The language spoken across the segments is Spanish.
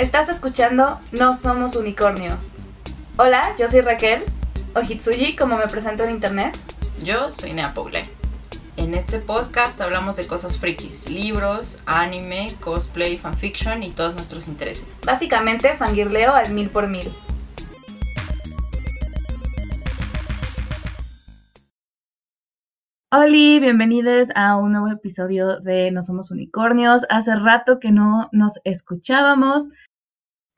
Estás escuchando No Somos Unicornios. Hola, yo soy Raquel, o Hitsuji como me presento en internet. Yo soy Nea Paule. En este podcast hablamos de cosas frikis, libros, anime, cosplay, fanfiction y todos nuestros intereses. Básicamente fangirleo al mil por mil. Hola, bienvenidos a un nuevo episodio de No Somos Unicornios. Hace rato que no nos escuchábamos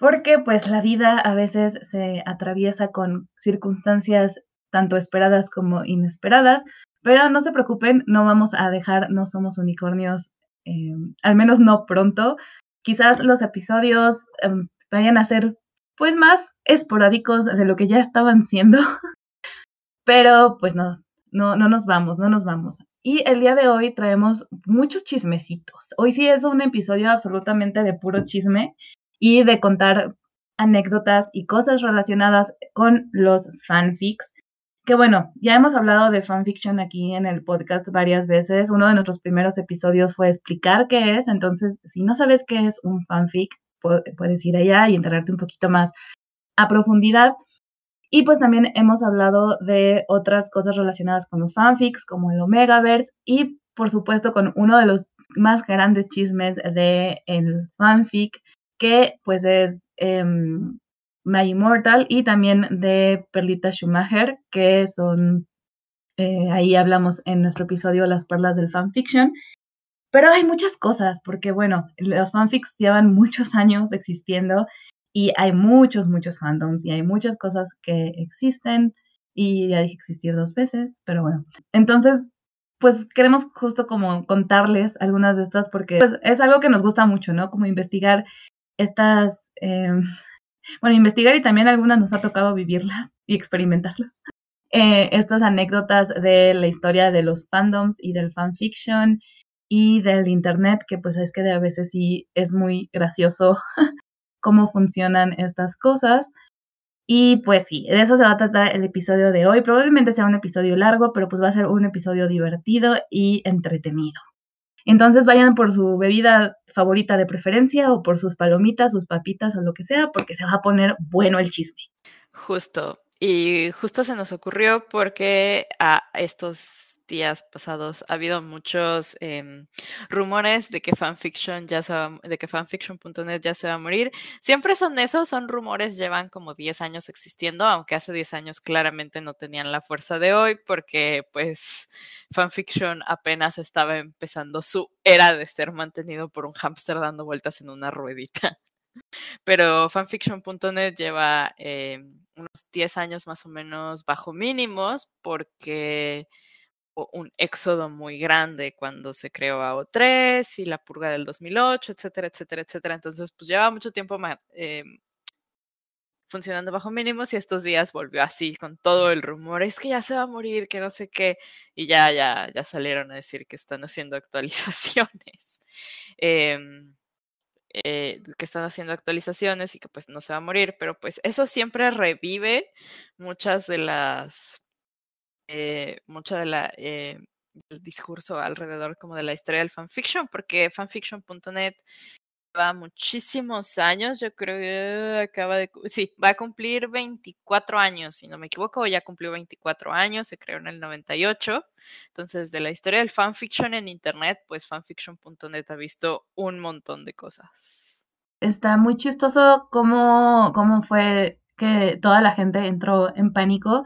porque pues la vida a veces se atraviesa con circunstancias tanto esperadas como inesperadas, pero no se preocupen, no vamos a dejar No Somos Unicornios, eh, al menos no pronto. Quizás los episodios em, vayan a ser pues más esporádicos de lo que ya estaban siendo, pero pues no, no, no nos vamos, no nos vamos. Y el día de hoy traemos muchos chismecitos. Hoy sí es un episodio absolutamente de puro chisme y de contar anécdotas y cosas relacionadas con los fanfics. Que bueno, ya hemos hablado de fanfiction aquí en el podcast varias veces. Uno de nuestros primeros episodios fue explicar qué es. Entonces, si no sabes qué es un fanfic, puedes ir allá y enterarte un poquito más a profundidad. Y pues también hemos hablado de otras cosas relacionadas con los fanfics, como el Omegaverse, y por supuesto con uno de los más grandes chismes de el fanfic, que pues es eh, My Immortal, y también de Perlita Schumacher, que son, eh, ahí hablamos en nuestro episodio Las Perlas del Fanfiction. Pero hay muchas cosas, porque bueno, los fanfics llevan muchos años existiendo y hay muchos, muchos fandoms y hay muchas cosas que existen y ya dije existir dos veces, pero bueno. Entonces, pues queremos justo como contarles algunas de estas porque pues, es algo que nos gusta mucho, ¿no? Como investigar estas, eh, bueno, investigar y también algunas nos ha tocado vivirlas y experimentarlas. Eh, estas anécdotas de la historia de los fandoms y del fanfiction y del internet, que pues es que a veces sí es muy gracioso cómo funcionan estas cosas. Y pues sí, de eso se va a tratar el episodio de hoy. Probablemente sea un episodio largo, pero pues va a ser un episodio divertido y entretenido. Entonces vayan por su bebida favorita de preferencia o por sus palomitas, sus papitas o lo que sea, porque se va a poner bueno el chisme. Justo. Y justo se nos ocurrió porque a estos días pasados ha habido muchos em, rumores de que fanfiction ya se de que fanfiction.net ya se va a morir. Siempre son esos, son rumores, llevan como 10 años existiendo, aunque hace 10 años claramente no tenían la fuerza de hoy porque pues fanfiction apenas estaba empezando su era de ser mantenido por un hámster dando vueltas en una ruedita. Pero fanfiction.net lleva em, unos 10 años más o menos bajo mínimos porque un éxodo muy grande cuando se creó AO3 y la purga del 2008, etcétera, etcétera, etcétera. Entonces, pues llevaba mucho tiempo eh, funcionando bajo mínimos y estos días volvió así con todo el rumor, es que ya se va a morir, que no sé qué, y ya, ya, ya salieron a decir que están haciendo actualizaciones. Em, eh, que están haciendo actualizaciones y que pues no se va a morir, pero pues eso siempre revive muchas de las eh, mucho de eh, del discurso alrededor como de la historia del fanfiction, porque fanfiction.net va muchísimos años, yo creo que acaba de, sí, va a cumplir 24 años, si no me equivoco, ya cumplió 24 años, se creó en el 98, entonces de la historia del fanfiction en Internet, pues fanfiction.net ha visto un montón de cosas. Está muy chistoso cómo, cómo fue que toda la gente entró en pánico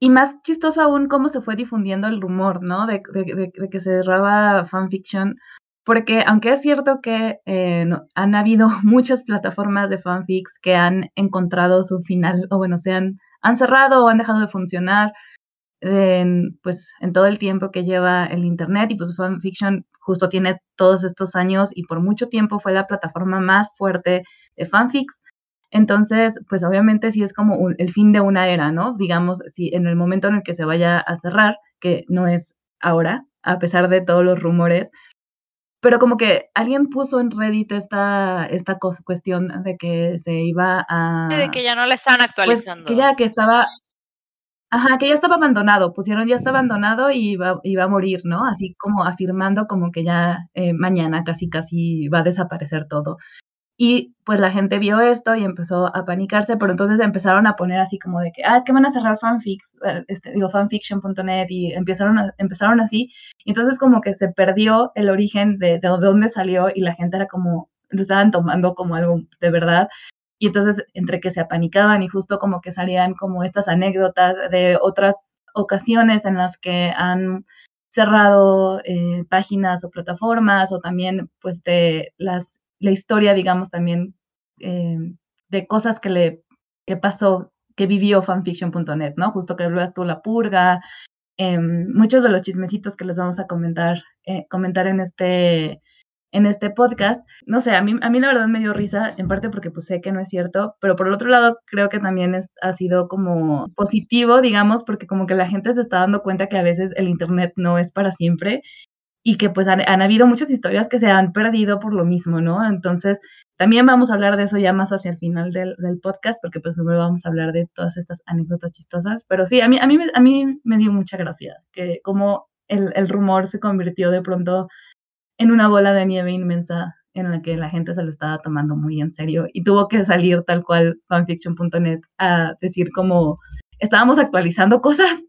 y más chistoso aún cómo se fue difundiendo el rumor, ¿no? De, que se cerraba fanfiction. Porque aunque es cierto que eh, han habido muchas plataformas de fanfics que han encontrado su final, o bueno, se han, cerrado o han dejado de funcionar pues, en todo el tiempo que lleva el Internet. Y pues fanfiction justo tiene todos estos años y por mucho tiempo fue la plataforma más fuerte de fanfics. Entonces, pues obviamente sí es como el fin de una era, ¿no? Digamos, si en el momento en el que se vaya a cerrar, que no es ahora, a pesar de todos los rumores, pero como que alguien puso en Reddit esta, esta cuestión de que se iba a... de que ya no la están pues, actualizando. que ya que estaba... Ajá, que ya estaba abandonado, pusieron ya está abandonado y iba, iba a morir, ¿no? Así como afirmando como que ya eh, mañana casi casi va a desaparecer todo. Y pues la gente vio esto y empezó a panicarse, pero entonces empezaron a poner así como de que, ah, es que van a cerrar fanfics, eh, este, digo, fanfiction.net y empezaron, empezaron así. Y entonces como que se perdió el origen de, de dónde salió y la gente era como, lo estaban tomando como algo de verdad. Y entonces entre que se apanicaban y justo como que salían como estas anécdotas de otras ocasiones en las que han cerrado eh, páginas o plataformas o también pues de las la historia, digamos, también eh, de cosas que le que pasó, que vivió fanfiction.net, ¿no? Justo que hablas tú la purga, em, muchos de los chismecitos que les vamos a comentar, eh, comentar en este en este podcast. No sé, a mí, a mí la verdad me dio risa, en parte porque pues sé que no es cierto, pero por el otro lado creo que también es, ha sido como positivo, digamos, porque como que la gente se está dando cuenta que a veces el Internet no es para siempre y que pues han, habido muchas historias que se han perdido por lo mismo, ¿no? Entonces, también vamos a hablar de eso ya más hacia el final del, del podcast, porque pues primero vamos a hablar de todas estas anécdotas chistosas, pero sí, a mí, a mí, a mí me dio mucha gracia, que como el, el rumor se convirtió de pronto en una bola de nieve inmensa en la que la gente se lo estaba tomando muy en serio y tuvo que salir tal cual fanfiction.net a decir como estábamos actualizando cosas,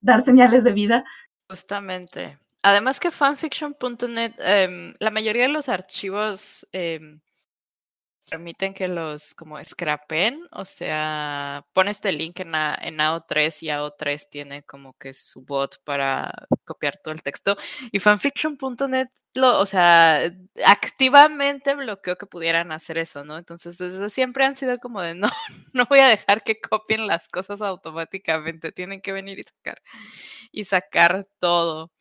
dar señales de vida. Justamente. Además que fanfiction.net, em, la mayoría de los archivos em, permiten que los como scrapen, o sea, pones este link en, en AO3 y AO3 tiene como que su bot para copiar todo el texto y fanfiction.net o sea, activamente bloqueó que pudieran hacer eso, ¿no? Entonces, desde siempre han sido como de, no, no voy a dejar que copien las cosas automáticamente, tienen que venir y sacar, y sacar todo.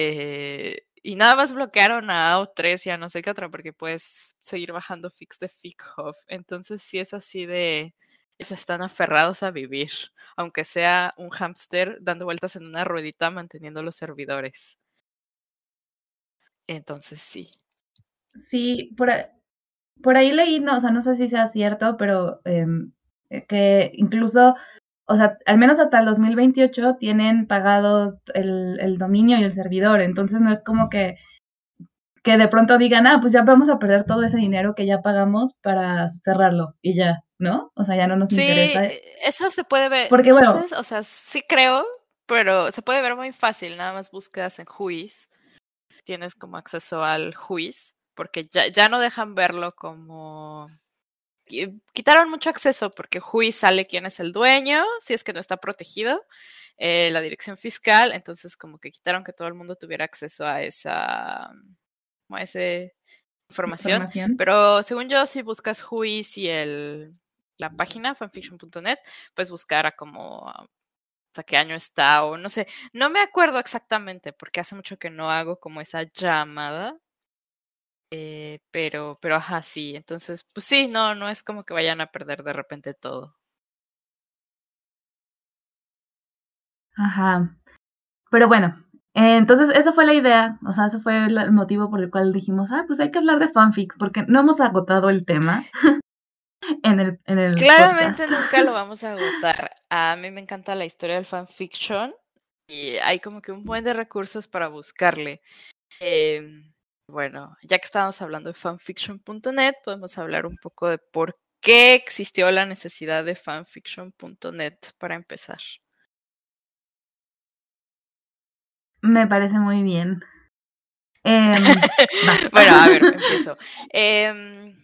Eh, y nada más bloquearon a AO3 y a no sé qué otra, porque puedes seguir bajando fix de FICHOF. Entonces, sí es así de, se están aferrados a vivir, aunque sea un hámster dando vueltas en una ruedita manteniendo los servidores. Entonces sí. Sí, por, por ahí leí, no, o sea, no sé si sea cierto, pero em, eh, que incluso, o sea, al menos hasta el 2028 tienen pagado el, el dominio y el servidor, entonces no es como que que de pronto digan, ah, pues ya vamos a perder todo ese dinero que ya pagamos para cerrarlo y ya, ¿no? O sea, ya no nos interesa. Sí, eso se puede ver. Porque bueno, o sea, sí creo, pero se puede ver muy fácil, nada más buscas en Juiz tienes como acceso al juiz, porque ya, ya no dejan verlo como... Quitaron mucho acceso porque juiz sale quién es el dueño, si es que no está protegido, eh, la dirección fiscal, entonces como que quitaron que todo el mundo tuviera acceso a esa, a esa información. información. Pero según yo, si buscas juiz y el, la página fanfiction.net, puedes buscar a como hasta qué año está o no sé, no me acuerdo exactamente porque hace mucho que no hago como esa llamada. Eh, pero, pero ajá, sí. Entonces, pues sí, no, no es como que vayan a perder de repente todo. Ajá. Pero bueno, eh, entonces esa fue la idea, o sea, ese fue el motivo por el cual dijimos, ah, pues hay que hablar de fanfics, porque no hemos agotado el tema. en el, en el Claramente nunca lo vamos a agotar. A mí me encanta la historia del fanfiction y hay como que un buen de recursos para buscarle. Em, bueno, ya que estábamos hablando de fanfiction.net, podemos hablar un poco de por qué existió la necesidad de fanfiction.net para empezar. Me parece muy bien. Em, bueno, a ver, empiezo. Eh,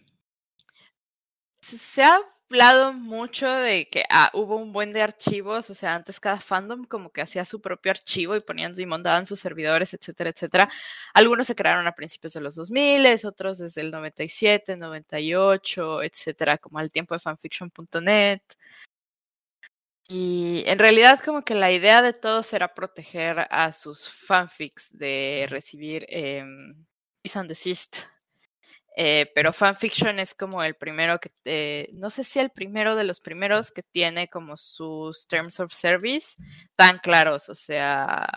se ha hablado mucho de que ah, hubo un buen de archivos, o sea, antes cada fandom como que hacía su propio archivo y ponían y montaban sus servidores, etcétera, etcétera. Algunos se crearon a principios de los 2000, otros desde el 97, 98, etcétera, como al tiempo de fanfiction.net. Y en realidad como que la idea de todos era proteger a sus fanfics de recibir eh, and desist eh, pero fanfiction es como el primero que, eh, no sé si el primero de los primeros que tiene como sus terms of service tan claros, o sea,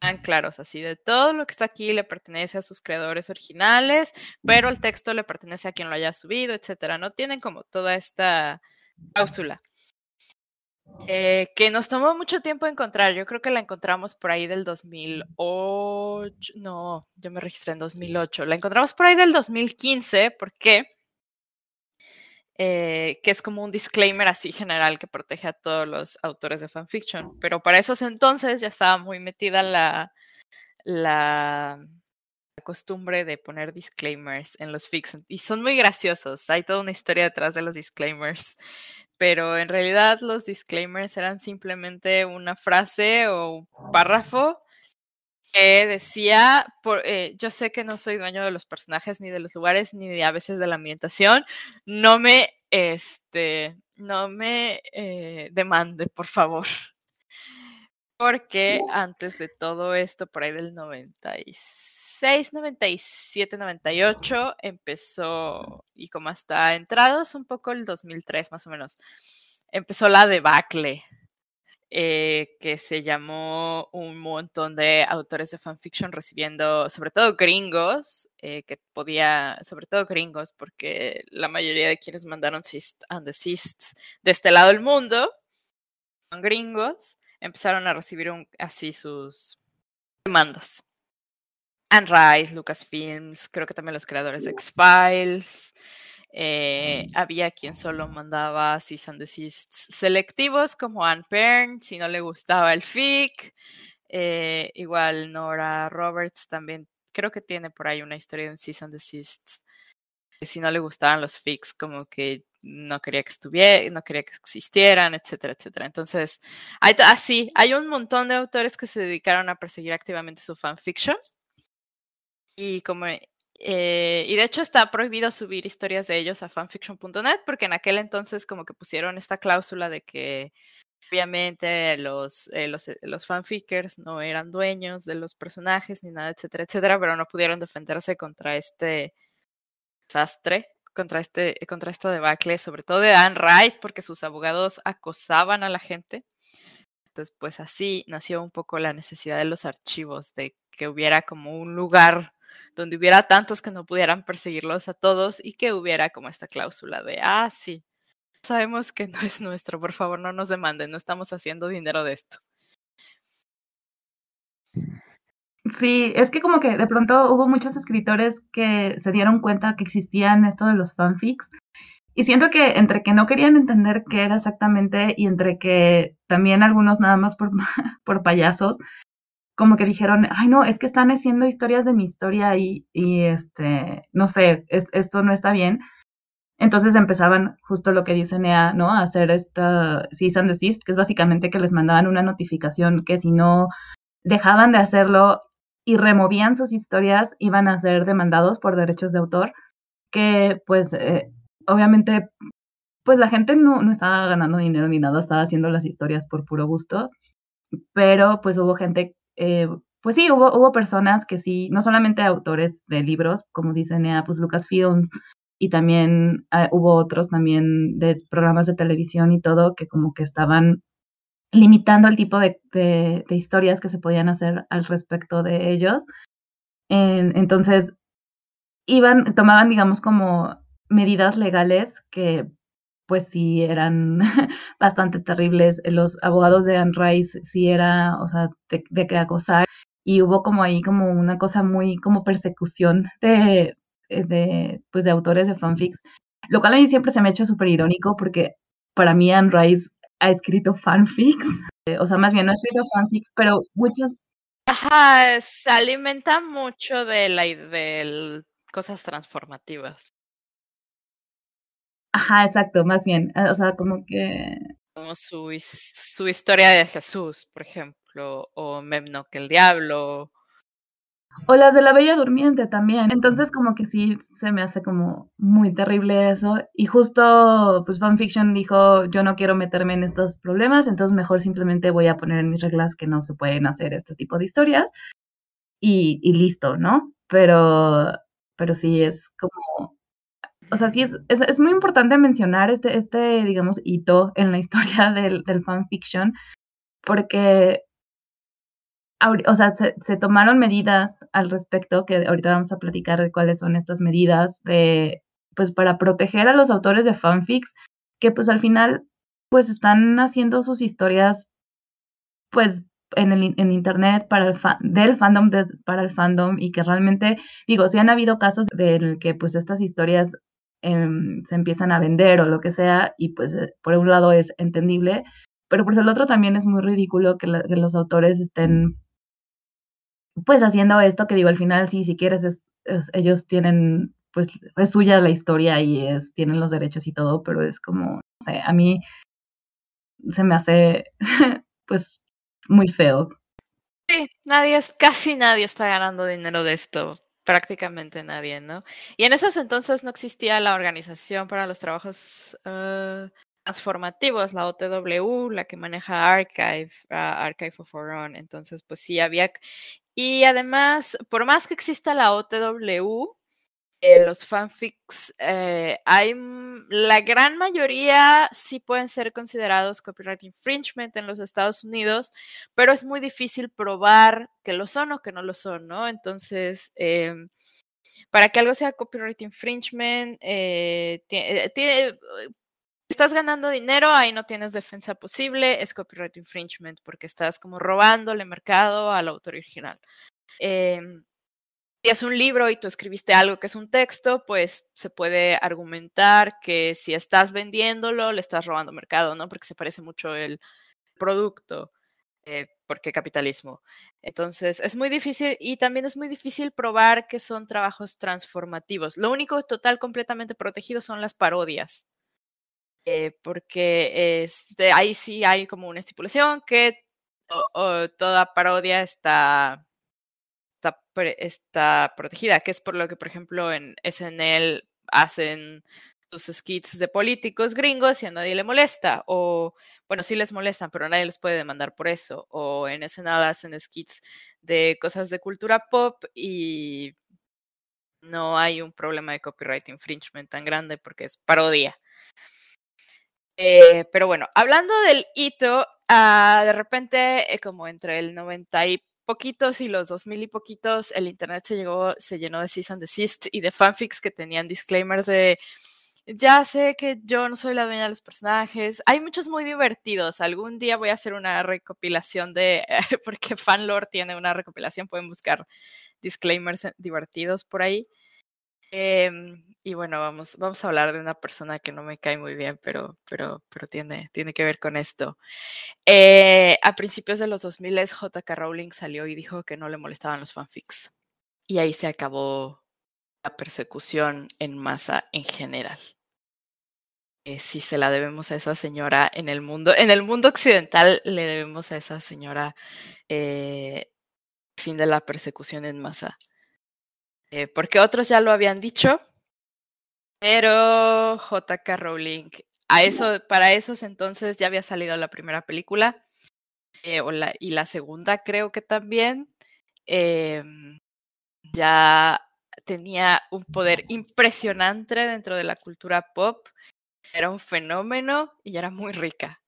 tan claros, así de todo lo que está aquí le pertenece a sus creadores originales, pero el texto le pertenece a quien lo haya subido, etcétera. No tienen como toda esta cláusula. Eh, que nos tomó mucho tiempo encontrar. Yo creo que la encontramos por ahí del 2008. No, yo me registré en 2008. La encontramos por ahí del 2015. ¿Por qué? Eh, que es como un disclaimer así general que protege a todos los autores de fanfiction. Pero para esos entonces ya estaba muy metida la, la, costumbre de poner disclaimers en los fics y son muy graciosos. Hay toda una historia detrás de los disclaimers pero en realidad los disclaimers eran simplemente una frase o un párrafo que decía, por, eh, yo sé que no soy dueño de los personajes, ni de los lugares, ni de, a veces de la ambientación, no me, este, no me eh, demande, por favor. Porque antes de todo esto, por ahí del 96, 97, 98 empezó, y como hasta entrados un poco el 2003 más o menos, empezó la debacle, eh, que se llamó un montón de autores de fanfiction recibiendo, sobre todo gringos, eh, que podía, sobre todo gringos, porque la mayoría de quienes mandaron Sist and Desist de este lado del mundo son gringos, empezaron a recibir así sus demandas. Anne Rice, Lucasfilms, creo que también los creadores de X-Files. Eh, había quien solo mandaba cease and desists selectivos como Anne Pern, si no le gustaba el fic. Eh, igual Nora Roberts también creo que tiene por ahí una historia de un cease and desist. Si no le gustaban los fics, como que no quería que estuviera, no quería que existieran, etcétera, etcétera. Entonces, hay, así, hay un montón de autores que se dedicaron a perseguir activamente su fanfiction y como eh, y de hecho está prohibido subir historias de ellos a fanfiction.net porque en aquel entonces como que pusieron esta cláusula de que obviamente los, eh, los, eh, los, fanfickers no eran dueños de los personajes ni nada, etcétera, etcétera, pero no pudieron defenderse contra este desastre, contra este, contra esta debacle, sobre todo de Anne Rice, porque sus abogados acosaban a la gente. Entonces, pues así nació un poco la necesidad de los archivos, de que hubiera como un lugar donde hubiera tantos que no pudieran perseguirlos a todos y que hubiera como esta cláusula de, ah, sí, sabemos que no es nuestro, por favor no nos demanden, no estamos haciendo dinero de esto. Sí, es que como que de pronto hubo muchos escritores que se dieron cuenta que existían esto de los fanfics y siento que entre que no querían entender qué era exactamente y entre que también algunos nada más por, por payasos como que dijeron, ay no, es que están haciendo historias de mi historia y, y este, no sé, es, esto no está bien. Entonces empezaban justo lo que dice Nea, ¿no? A hacer esta cease and desist, que es básicamente que les mandaban una notificación que si no dejaban de hacerlo y removían sus historias, iban a ser demandados por derechos de autor, que pues eh, obviamente pues la gente no, no estaba ganando dinero ni nada, estaba haciendo las historias por puro gusto, pero pues hubo gente eh, pues sí, hubo, hubo personas que sí, no solamente autores de libros, como dicen, pues Lucasfilm, y también ah, hubo otros también de programas de televisión y todo, que como que estaban limitando el tipo de, de, historias que se podían hacer al respecto de ellos. entonces, iban, tomaban, digamos, como medidas legales que pues sí eran bastante terribles. Los abogados de Anne Rice sí era, o sea, de, que acosar. Y hubo como ahí como una cosa muy como persecución de, eh, de, pues de autores de fanfics. Lo cual a mí siempre se me ha hecho súper irónico porque para mí Anne Rice ha escrito fanfics. O sea, más bien no ha escrito fanfics, pero muchas... Ajá, se alimenta mucho de la de cosas transformativas. Ajá, exacto, más bien. Eh, o sea, como que. Como su, su historia de Jesús, por ejemplo, o Memno, que el diablo. O las de la Bella Durmiente también. Entonces, como que sí se me hace como muy terrible eso. Y justo, pues, Fanfiction dijo: Yo no quiero meterme en estos problemas, entonces mejor simplemente voy a poner en mis reglas que no se pueden hacer este tipo de historias. Y, y listo, ¿no? Pero, pero sí es como o sea, sí es, es, muy importante mencionar este, este, digamos, hito en la historia del, del fanfiction, porque, o sea, se, se, tomaron medidas al respecto, que ahorita vamos a platicar de cuáles son estas medidas de, pues, para proteger a los autores de fanfics, que pues al final pues están haciendo sus historias pues en, el, en internet para el del fandom para el fandom y que realmente digo si han habido casos del que pues estas historias em, se empiezan a vender o lo que sea y pues eh, por un lado es entendible pero por el otro también es muy ridículo que, los autores estén pues haciendo esto que digo al final sí si quieres es, ellos tienen pues es suya la historia y es tienen los derechos y todo pero es como no sé a mí se me hace pues muy feo. Sí, nadie, casi nadie está ganando dinero de esto, prácticamente nadie, ¿no? Y en esos entonces no existía la organización para los trabajos uh, transformativos, la OTW, la que maneja Archive, ah, Archive of Our Own, entonces pues sí había... Y además, por más que exista la OTW, eh, los fanfics, eh, hay la gran mayoría sí pueden ser considerados copyright infringement en los Estados Unidos, pero es muy difícil probar que lo son o que no lo son, ¿no? Entonces, em, para que algo sea copyright infringement, eh, estás ganando dinero, ahí no tienes defensa posible, es copyright infringement porque estás como robándole mercado al autor original. Es un libro y tú escribiste algo que es un texto, pues se puede argumentar que si estás vendiéndolo, le estás robando mercado, ¿no? Porque se parece mucho el producto, eh, porque capitalismo. Entonces, es muy difícil y también es muy difícil probar que son trabajos transformativos. Lo único total completamente protegido son las parodias. Eh, porque este, ahí sí hay como una estipulación que toda parodia está está, protegida, que es por lo que, por ejemplo, en SNL hacen sus skits de políticos gringos y a nadie le molesta, o bueno, sí les molestan, pero nadie los puede demandar por eso, o en SNL hacen skits de cosas de cultura pop y no hay un problema de copyright infringement tan grande porque es parodia. Eh, pero bueno, hablando del hito, ah, de repente, eh, como entre el 90 y poquitos y los dos mil y poquitos, el internet se, llegó, se llenó de cease and desist y de fanfics que tenían disclaimers de ya sé que yo no soy la dueña de los personajes. Hay muchos muy divertidos. Algún día voy a hacer una recopilación de, porque Fanlore tiene una recopilación, pueden buscar disclaimers divertidos por ahí. Em, y bueno, vamos, vamos a hablar de una persona que no me cae muy bien, pero, pero, pero tiene, tiene que ver con esto. Eh, a principios de los 2000, J.K. Rowling salió y dijo que no le molestaban los fanfics. Y ahí se acabó la persecución en masa en general. Eh, si se la debemos a esa señora en el mundo, en el mundo occidental le debemos a esa señora eh, fin de la persecución en masa. Eh, porque otros ya lo habían dicho, pero JK Rowling, a eso, para esos entonces ya había salido la primera película eh, y la segunda creo que también. Em, ya tenía un poder impresionante dentro de la cultura pop, era un fenómeno y era muy rica.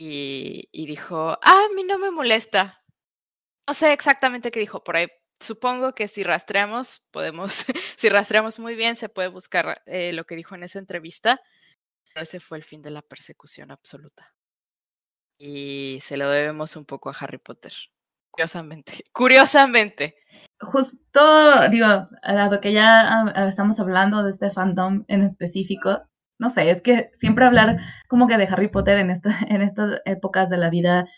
Y, dijo, ah, a mí no me molesta. No sé exactamente qué dijo, por ahí supongo que si rastreamos, podemos, si rastreamos muy bien, se puede buscar eh, lo que dijo en esa entrevista. Ese fue el fin de la persecución absoluta. Y se lo debemos un poco a Harry Potter. Curiosamente, curiosamente. Justo, digo, dado que ya ah, estamos hablando de este fandom en específico, no sé, es que siempre hablar como que de Harry Potter en, esta, en estas épocas de la vida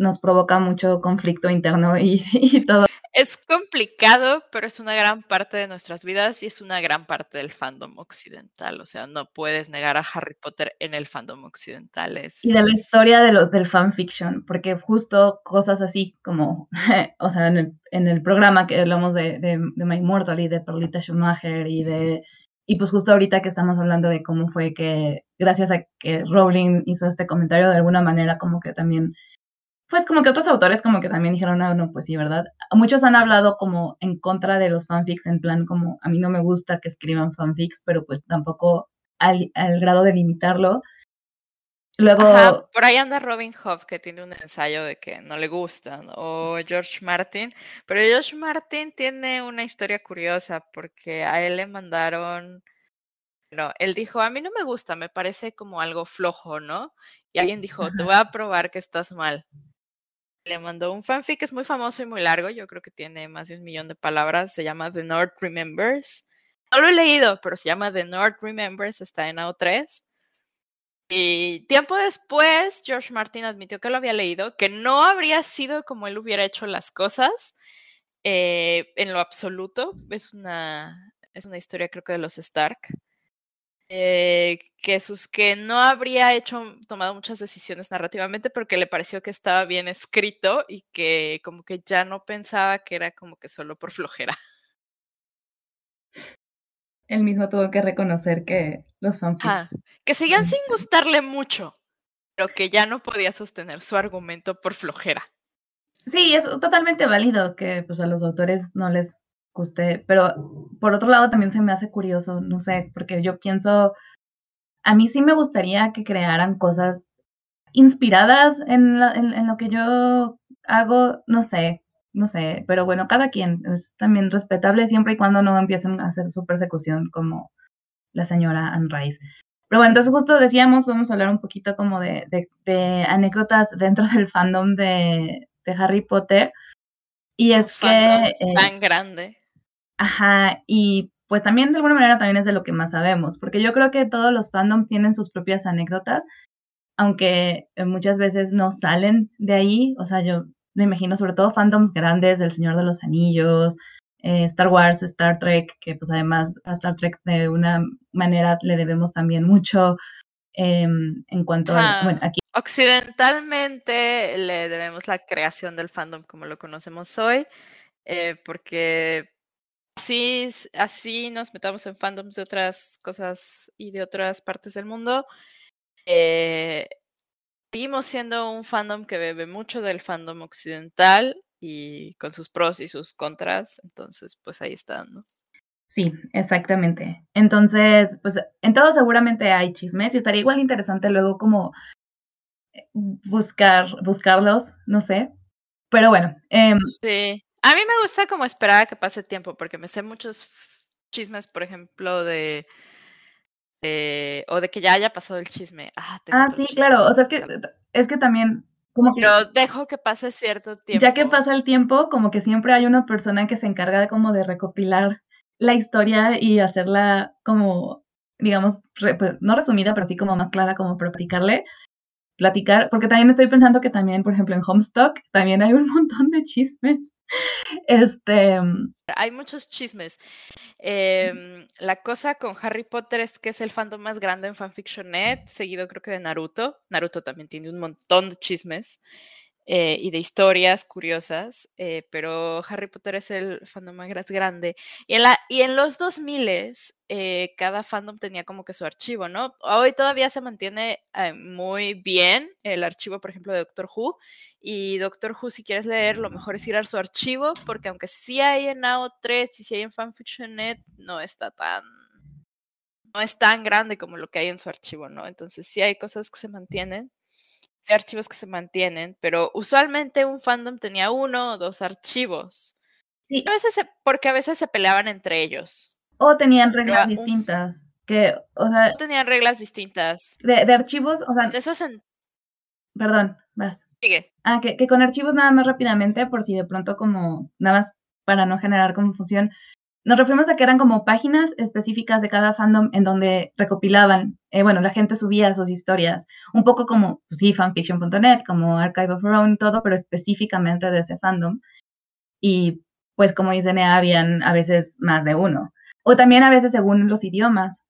nos provoca mucho conflicto interno y, y todo. Es complicado, pero es una gran parte de nuestras vidas y es una gran parte del fandom occidental. O sea, no puedes negar a Harry Potter en el fandom occidental. Y de la historia de los, del fanfiction, porque justo cosas así como, o sea, en el, en el programa que hablamos de, de, de My Immortal y de Perlita Schumacher y de... Y pues justo ahorita que estamos hablando de cómo fue que, gracias a que Rowling hizo este comentario, de alguna manera como que también pues como que otros autores como que también dijeron, ah, no, pues sí, ¿verdad? Muchos han hablado como en contra de los fanfics, en plan como a mí no me gusta que escriban fanfics, pero pues tampoco al, grado de limitarlo. Luego... por ahí anda Robin Hobb que tiene un ensayo de que no le gustan, o George Martin, pero George Martin tiene una historia curiosa porque a él le mandaron No, él dijo, a mí no me gusta, me parece como algo flojo, ¿no? Y alguien dijo, te voy a probar que estás mal. Le mandó un fanfic que es muy famoso y muy largo, yo creo que tiene más de un millón de palabras, se llama The North Remembers. No lo he leído, pero se llama The North Remembers, está en AO3. Y tiempo después, George Martin admitió que lo había leído, que no habría sido como él hubiera hecho las cosas eh, en lo absoluto. Es una, es una historia creo que de los Stark. Eh, que, sus, que no habría hecho, tomado muchas decisiones narrativamente porque le pareció que estaba bien escrito y que como que ya no pensaba que era como que solo por flojera. Él mismo tuvo que reconocer que los fanfics... que seguían sin gustarle mucho, pero que ya no podía sostener su argumento por flojera. Sí, es totalmente válido que pues, a los autores no les guste, pero por otro lado también se me hace curioso, no sé, porque yo pienso, a mí sí me gustaría que crearan cosas inspiradas en, en, lo que yo hago, no sé, no sé, pero bueno, cada quien es también respetable siempre y cuando no empiecen a hacer su persecución como la señora Anne Rice. Pero bueno, entonces justo decíamos, podemos hablar un poquito como de, de, anécdotas dentro del fandom de, de Harry Potter. Y es que... Eh, tan grande. Ajá, y pues también de alguna manera también es de lo que más sabemos, porque yo creo que todos los fandoms tienen sus propias anécdotas, aunque eh, muchas veces no salen de ahí, o sea, yo me imagino sobre todo fandoms grandes del Señor de los Anillos, eh, Star Wars, Star Trek, que pues además a Star Trek de una manera le debemos también mucho em, en cuanto a, bueno, aquí. Occidentalmente le debemos la creación del fandom como lo conocemos hoy, eh, porque así, así nos metamos en fandoms de otras cosas y de otras partes del mundo. Eh, seguimos siendo un fandom que bebe mucho del fandom occidental y con sus pros y sus contras, entonces pues ahí está, ¿no? Sí, exactamente. Entonces, pues en todo seguramente hay chismes y estaría igual interesante luego como eh, buscar, buscarlos, no sé. Pero bueno. Eh, sí. A mí me gusta como esperar a que pase tiempo, porque me sé muchos chismes, por ejemplo, de. o de que ya haya pasado el chisme. Ah, ah sí, claro. O sea, es que, es que también. Como que, Pero dejo que pase cierto tiempo. Ya que pasa el tiempo, como que siempre hay una persona que se encarga de como de recopilar la historia y hacerla como, digamos, pues, no resumida, pero sí como más clara, como para platicarle platicar, porque también estoy pensando que también, por ejemplo, en Homestock también hay un montón de chismes. Este. Hay muchos chismes. Em, la cosa con Harry Potter es que es el fandom más grande en fanfictionnet, seguido creo que de Naruto. Naruto también tiene un montón de chismes. Eh, y de historias curiosas, eh, pero Harry Potter es el fandom más grande. Y en, la, y en los 2000 eh, cada fandom tenía como que su archivo, ¿no? Hoy todavía se mantiene muy bien el archivo, por ejemplo, de Doctor Who. Y Doctor Who, si quieres leer, lo mejor es ir a su archivo, porque aunque sí hay en AO3 y sí hay en FanfictionNet, no está tan no es tan grande como lo que hay en su archivo, ¿no? Entonces sí hay cosas que se mantienen, archivos que se mantienen, pero usualmente un fandom tenía uno o dos archivos. Sí. A veces porque a veces se peleaban entre ellos. O tenían reglas distintas. Que, o sea. Tenían reglas distintas. De, archivos, o sea. De esos Perdón, vas. Sigue. Ah, que, que con archivos nada más rápidamente, por si de pronto como, nada más para no generar confusión, nos referimos a que eran como páginas específicas de cada fandom en donde recopilaban, eh, bueno, la gente subía sus historias, un poco como, pues sí, fanfiction.net, como Archive of Our Own todo, pero específicamente de ese fandom. Y pues como dice Nea, habían a veces más de uno. O también a veces según los idiomas.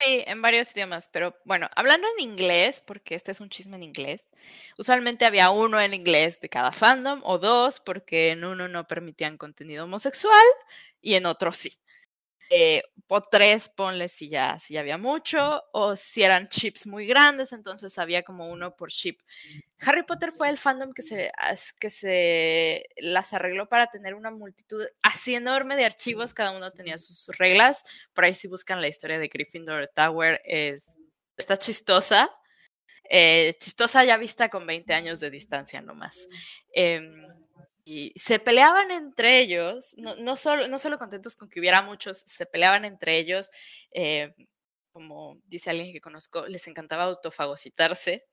Sí, en varios idiomas, pero bueno, hablando en inglés, porque este es un chisme en inglés, usualmente había uno en inglés de cada fandom o dos, porque en uno no permitían contenido homosexual y en otro sí. Eh, o tres, ponle si ya, si ya había mucho, o si eran chips muy grandes, entonces había como uno por chip. Harry Potter fue el fandom que se, que se las arregló para tener una multitud así enorme de archivos, cada uno tenía sus reglas. Por ahí si buscan la historia de Gryffindor Tower, es, está chistosa. Eh, chistosa ya vista con 20 años de distancia nomás. Eh, y se peleaban entre ellos, no, no, solo, no solo contentos con que hubiera muchos, se peleaban entre ellos. Eh, como dice alguien que conozco, les encantaba autofagocitarse.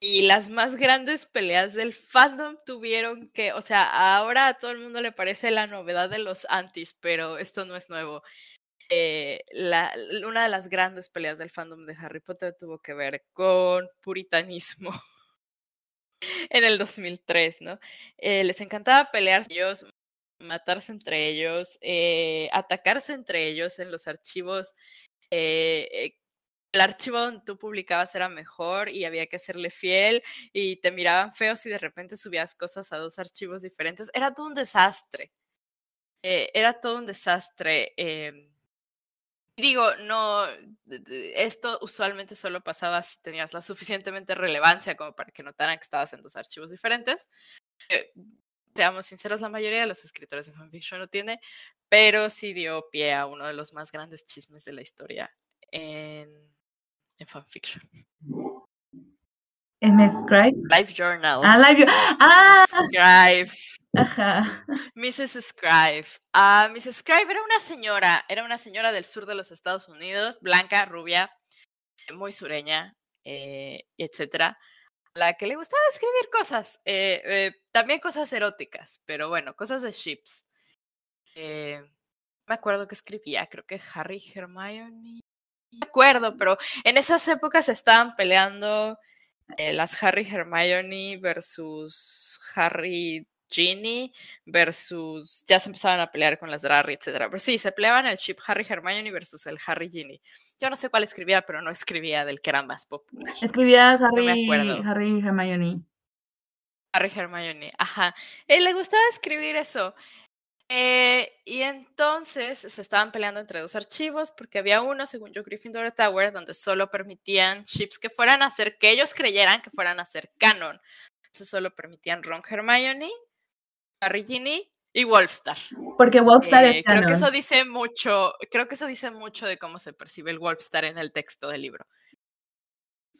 Y las más grandes peleas del fandom tuvieron que, o sea, ahora a todo el mundo le parece la novedad de los antis, pero esto no es nuevo. Eh, la, una de las grandes peleas del fandom de Harry Potter tuvo que ver con puritanismo en el 2003, ¿no? Eh, les encantaba pelear ellos, matarse entre ellos, eh, atacarse entre ellos en los archivos eh, el archivo donde tú publicabas era mejor y había que serle fiel y te miraban feos y de repente subías cosas a dos archivos diferentes. Era todo un desastre. Era todo un desastre. Digo, no, esto usualmente solo pasaba si tenías la suficientemente relevancia como para que notaran que estabas en dos archivos diferentes. Eh, seamos sinceros, la mayoría de los escritores de fanfiction no tiene, pero sí dio pie a uno de los más grandes chismes de la historia en en fanfiction. MS Scribe. Live Journal. Ah, Live Ah. Scribe. Ajá. Mrs. Scribe. Ah, Mrs. Scribe era una señora, era una señora del sur de los Estados Unidos, blanca, rubia, muy sureña, eh, etcétera, la que le gustaba escribir cosas, eh, eh, también cosas eróticas, pero bueno, cosas de ships. Eh, me acuerdo que escribía, creo que Harry Hermione me acuerdo, pero en esas épocas estaban peleando las Harry Hermione versus Harry Ginny versus ya se empezaban a pelear con las Drarry, etcétera. Pero sí, se peleaban el chip Harry Hermione versus el Harry Ginny. Yo no sé cuál escribía, pero no escribía del que era más popular. Escribía Harry, Harry Hermione. Harry Hermione, ajá. Él le gustaba escribir eso. Eh, y entonces se estaban peleando entre dos archivos porque había uno, según yo, Gryffindor Tower, donde solo permitían chips que fueran a ser, que ellos creyeran que fueran a ser canon. Entonces solo permitían Ron Hermione, Harry Ginny y Wolfstar. Porque Wolfstar es canon. Creo que eso dice mucho, creo que eso dice mucho de cómo se percibe el Wolfstar en el texto del libro.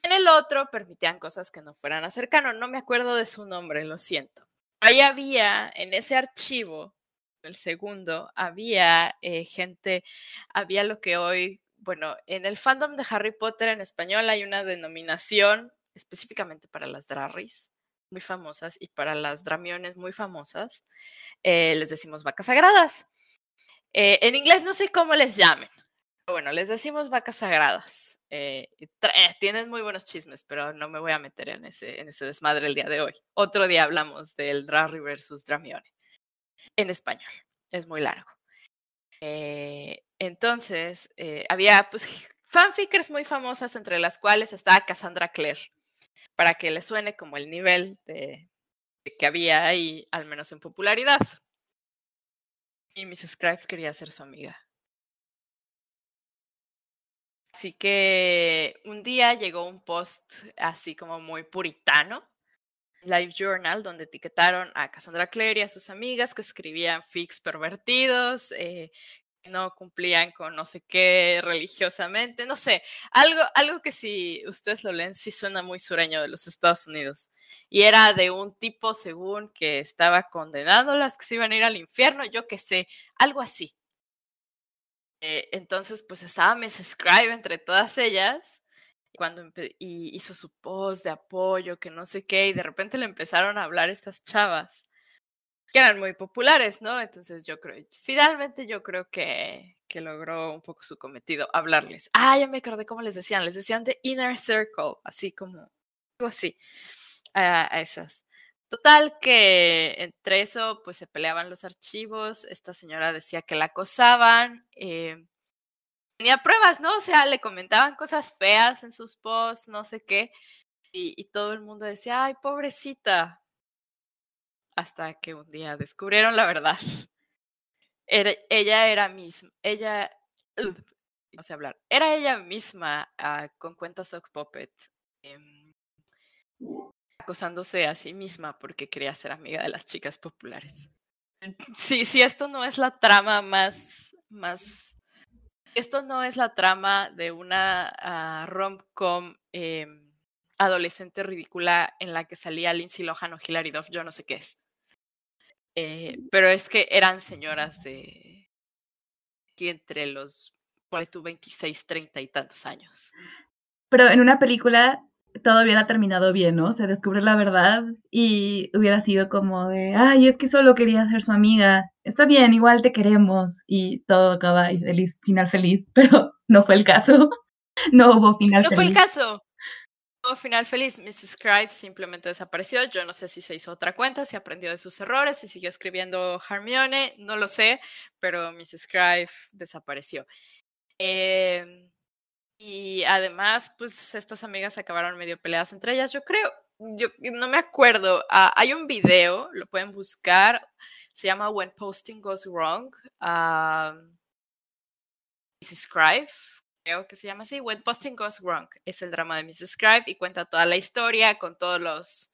En el otro permitían cosas que no fueran a ser canon. No me acuerdo de su nombre, lo siento. Ahí había en ese archivo el segundo, había eh, gente, había lo que hoy, bueno, en el fandom de Harry Potter en español hay una denominación específicamente para las Drarris muy famosas y para las Dramiones muy famosas, eh, les decimos vacas sagradas. Eh, en inglés no sé cómo les llamen, pero bueno, les decimos vacas sagradas. tienen muy buenos chismes, pero no me voy a meter en ese, en ese desmadre el día de hoy. Otro día hablamos del Drarry versus Dramione en español. Es muy largo. Eh, entonces, eh, había pues, fanfickers muy famosas, entre las cuales estaba Cassandra Clare, para que le suene como el nivel de, que había ahí, al menos en popularidad. Y Miss Scribe quería ser su amiga. Así que un día llegó un post así como muy puritano Live Journal, donde etiquetaron a Cassandra Clare y a sus amigas que escribían fics pervertidos, eh, no cumplían con no sé qué religiosamente, no sé, algo, algo que si ustedes lo leen sí suena muy sureño de los Estados Unidos. Y era de un tipo, según que estaba condenando las que se iban a ir al infierno, yo qué sé, algo así. Eh, entonces, pues estaba Miss Scribe entre todas ellas cuando y hizo su post de apoyo, que no sé qué, y de repente le empezaron a hablar estas chavas, que eran muy populares, ¿no? Entonces yo creo, finalmente yo creo que, que logró un poco su cometido, hablarles. Ah, ya me acordé cómo les decían, les decían de Inner Circle, así como, algo así, a, esas. Total que entre eso, pues se peleaban los archivos, esta señora decía que la acosaban, eh, tenía pruebas, ¿no? O sea, le comentaban cosas feas en sus posts, no sé qué, y, todo el mundo decía, ay, pobrecita. Hasta que un día descubrieron la verdad. ella era misma, ella, no sé hablar, era ella misma ah, con cuentas Sock Puppet, em, acosándose a sí misma porque quería ser amiga de las chicas populares. Sí, sí, esto no es la trama más, más esto no es la trama de una uh, rom-com em, adolescente ridícula en la que salía Lindsay Lohan o Hilary Duff, yo no sé qué es. Eh, pero es que eran señoras de que entre los tu 26, 30 y tantos años. Pero en una película todo hubiera terminado bien, ¿no? Se descubre la verdad y hubiera sido como de, ay, es que solo quería ser su amiga. Está bien, igual te queremos y todo acaba y feliz, final feliz, pero no fue el caso. No hubo final feliz. No fue el caso. Final feliz. Mrs. Scribe simplemente desapareció. Yo no sé si se hizo otra cuenta, si aprendió de sus errores, si siguió escribiendo Hermione, no lo sé, pero Mrs. Scribe desapareció. Eh, y además, pues estas amigas acabaron medio peleadas entre ellas. Yo creo, yo no me acuerdo. Ah, hay un video, lo pueden buscar. Se llama When Posting Goes Wrong. Um, Mrs. Scribe, creo que se llama así. When Posting Goes Wrong es el drama de Mrs. Scribe y cuenta toda la historia con todos los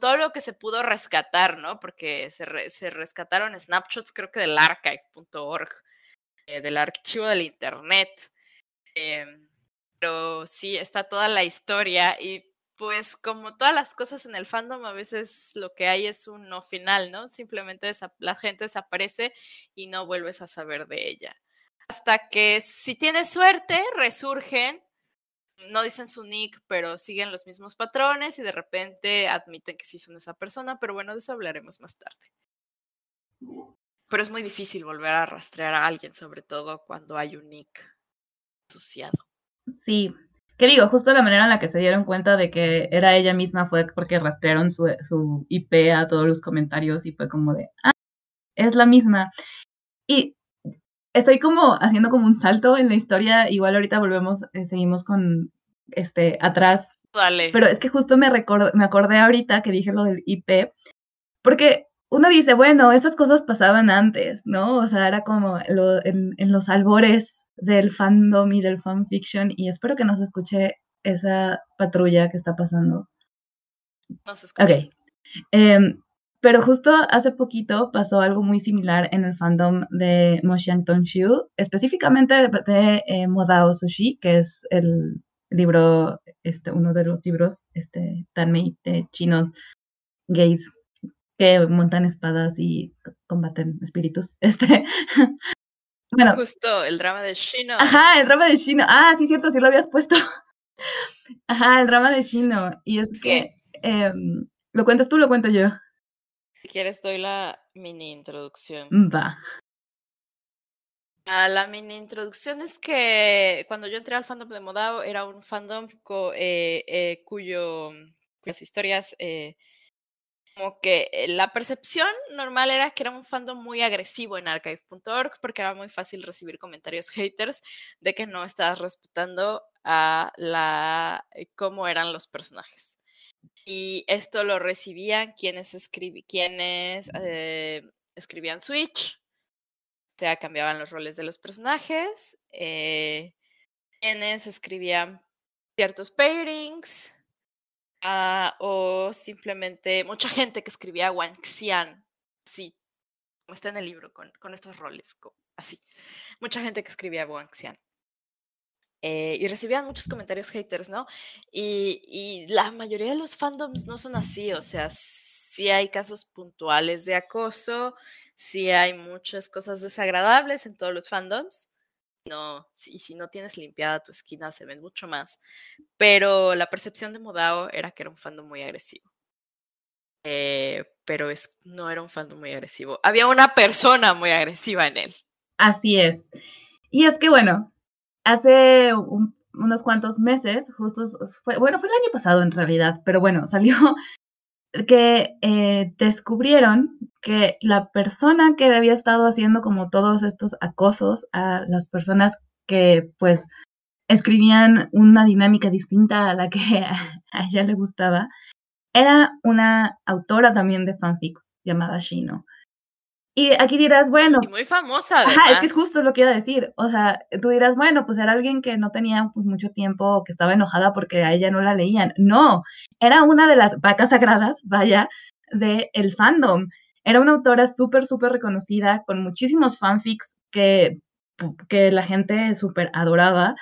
todo lo que se pudo rescatar, ¿no? Porque se, se rescataron snapshots, creo que del archive.org, eh, del archivo del internet. Eh, pero sí, está toda la historia y pues como todas las cosas en el fandom, a veces lo que hay es un no final, ¿no? Simplemente la gente desaparece y no vuelves a saber de ella. Hasta que si tienes suerte, resurgen, no dicen su nick, pero siguen los mismos patrones y de repente admiten que sí son esa persona, pero bueno, de eso hablaremos más tarde. Pero es muy difícil volver a rastrear a alguien, sobre todo cuando hay un nick asociado. Sí, que digo, justo la manera en la que se dieron cuenta de que era ella misma fue porque rastrearon su, su IP a todos los comentarios y fue como de, ah, es la misma. Y estoy como haciendo como un salto en la historia, igual ahorita volvemos, eh, seguimos con este atrás. Vale. Pero es que justo me, me acordé ahorita que dije lo del IP, porque uno dice, bueno, estas cosas pasaban antes, ¿no? O sea, era como en, en los albores del fandom y del fanfiction y espero que nos escuche esa patrulla que está pasando. No se escucha. Ok. Em, pero justo hace poquito pasó algo muy similar en el fandom de Moshiang Tongshu, específicamente de, eh, Modao Sushi, que es el libro, este, uno de los libros este, Tanmei de chinos gays que montan espadas y combaten espíritus. Este, bueno. Justo, el drama de Shino. Ajá, el drama de Shino. Ah, sí, cierto, sí lo habías puesto. Ajá, el drama de Shino. Y es que, em, ¿lo cuentas tú o lo cuento yo? Si quieres, doy la mini introducción. Va. Ah, la mini introducción es que cuando yo entré al fandom de Modao era un fandom eh, eh, cuyo, cuyas historias eh, como que la percepción normal era que era un fandom muy agresivo en archive.org porque era muy fácil recibir comentarios haters de que no estabas respetando a la cómo eran los personajes. Y esto lo recibían quienes, quienes eh, escribían Switch, o sea, cambiaban los roles de los personajes, quienes escribían ciertos pairings, Ah, o simplemente mucha gente que escribía Xian, sí, como está en el libro, con, estos roles, así. Mucha gente que escribía Xian. Eh, y recibían muchos comentarios haters, ¿no? Y, y, la mayoría de los fandoms no son así, o sea, sí hay casos puntuales de acoso, sí hay muchas cosas desagradables en todos los fandoms, no, y si no tienes limpiada tu esquina se ven mucho más. Pero la percepción de Modao era que era un fandom muy agresivo. Eh, pero es, no era un fandom muy agresivo. Había una persona muy agresiva en él. Así es. Y es que bueno, hace unos cuantos meses, justo fue, bueno, fue el año pasado en realidad, pero bueno, salió que eh, descubrieron que la persona que había estado haciendo como todos estos acosos a las personas que pues escribían una dinámica distinta a la que a ella le gustaba, era una autora también de fanfics llamada Shino. Y aquí dirás, bueno. muy famosa. Ajá, es que es justo lo que iba a decir. O sea, tú dirás, bueno, pues era alguien que no tenía pues, mucho tiempo que estaba enojada porque a ella no la leían. No, era una de las vacas sagradas, vaya, del el fandom. Era una autora súper, súper reconocida, con muchísimos fanfics que, que la gente súper adoraba.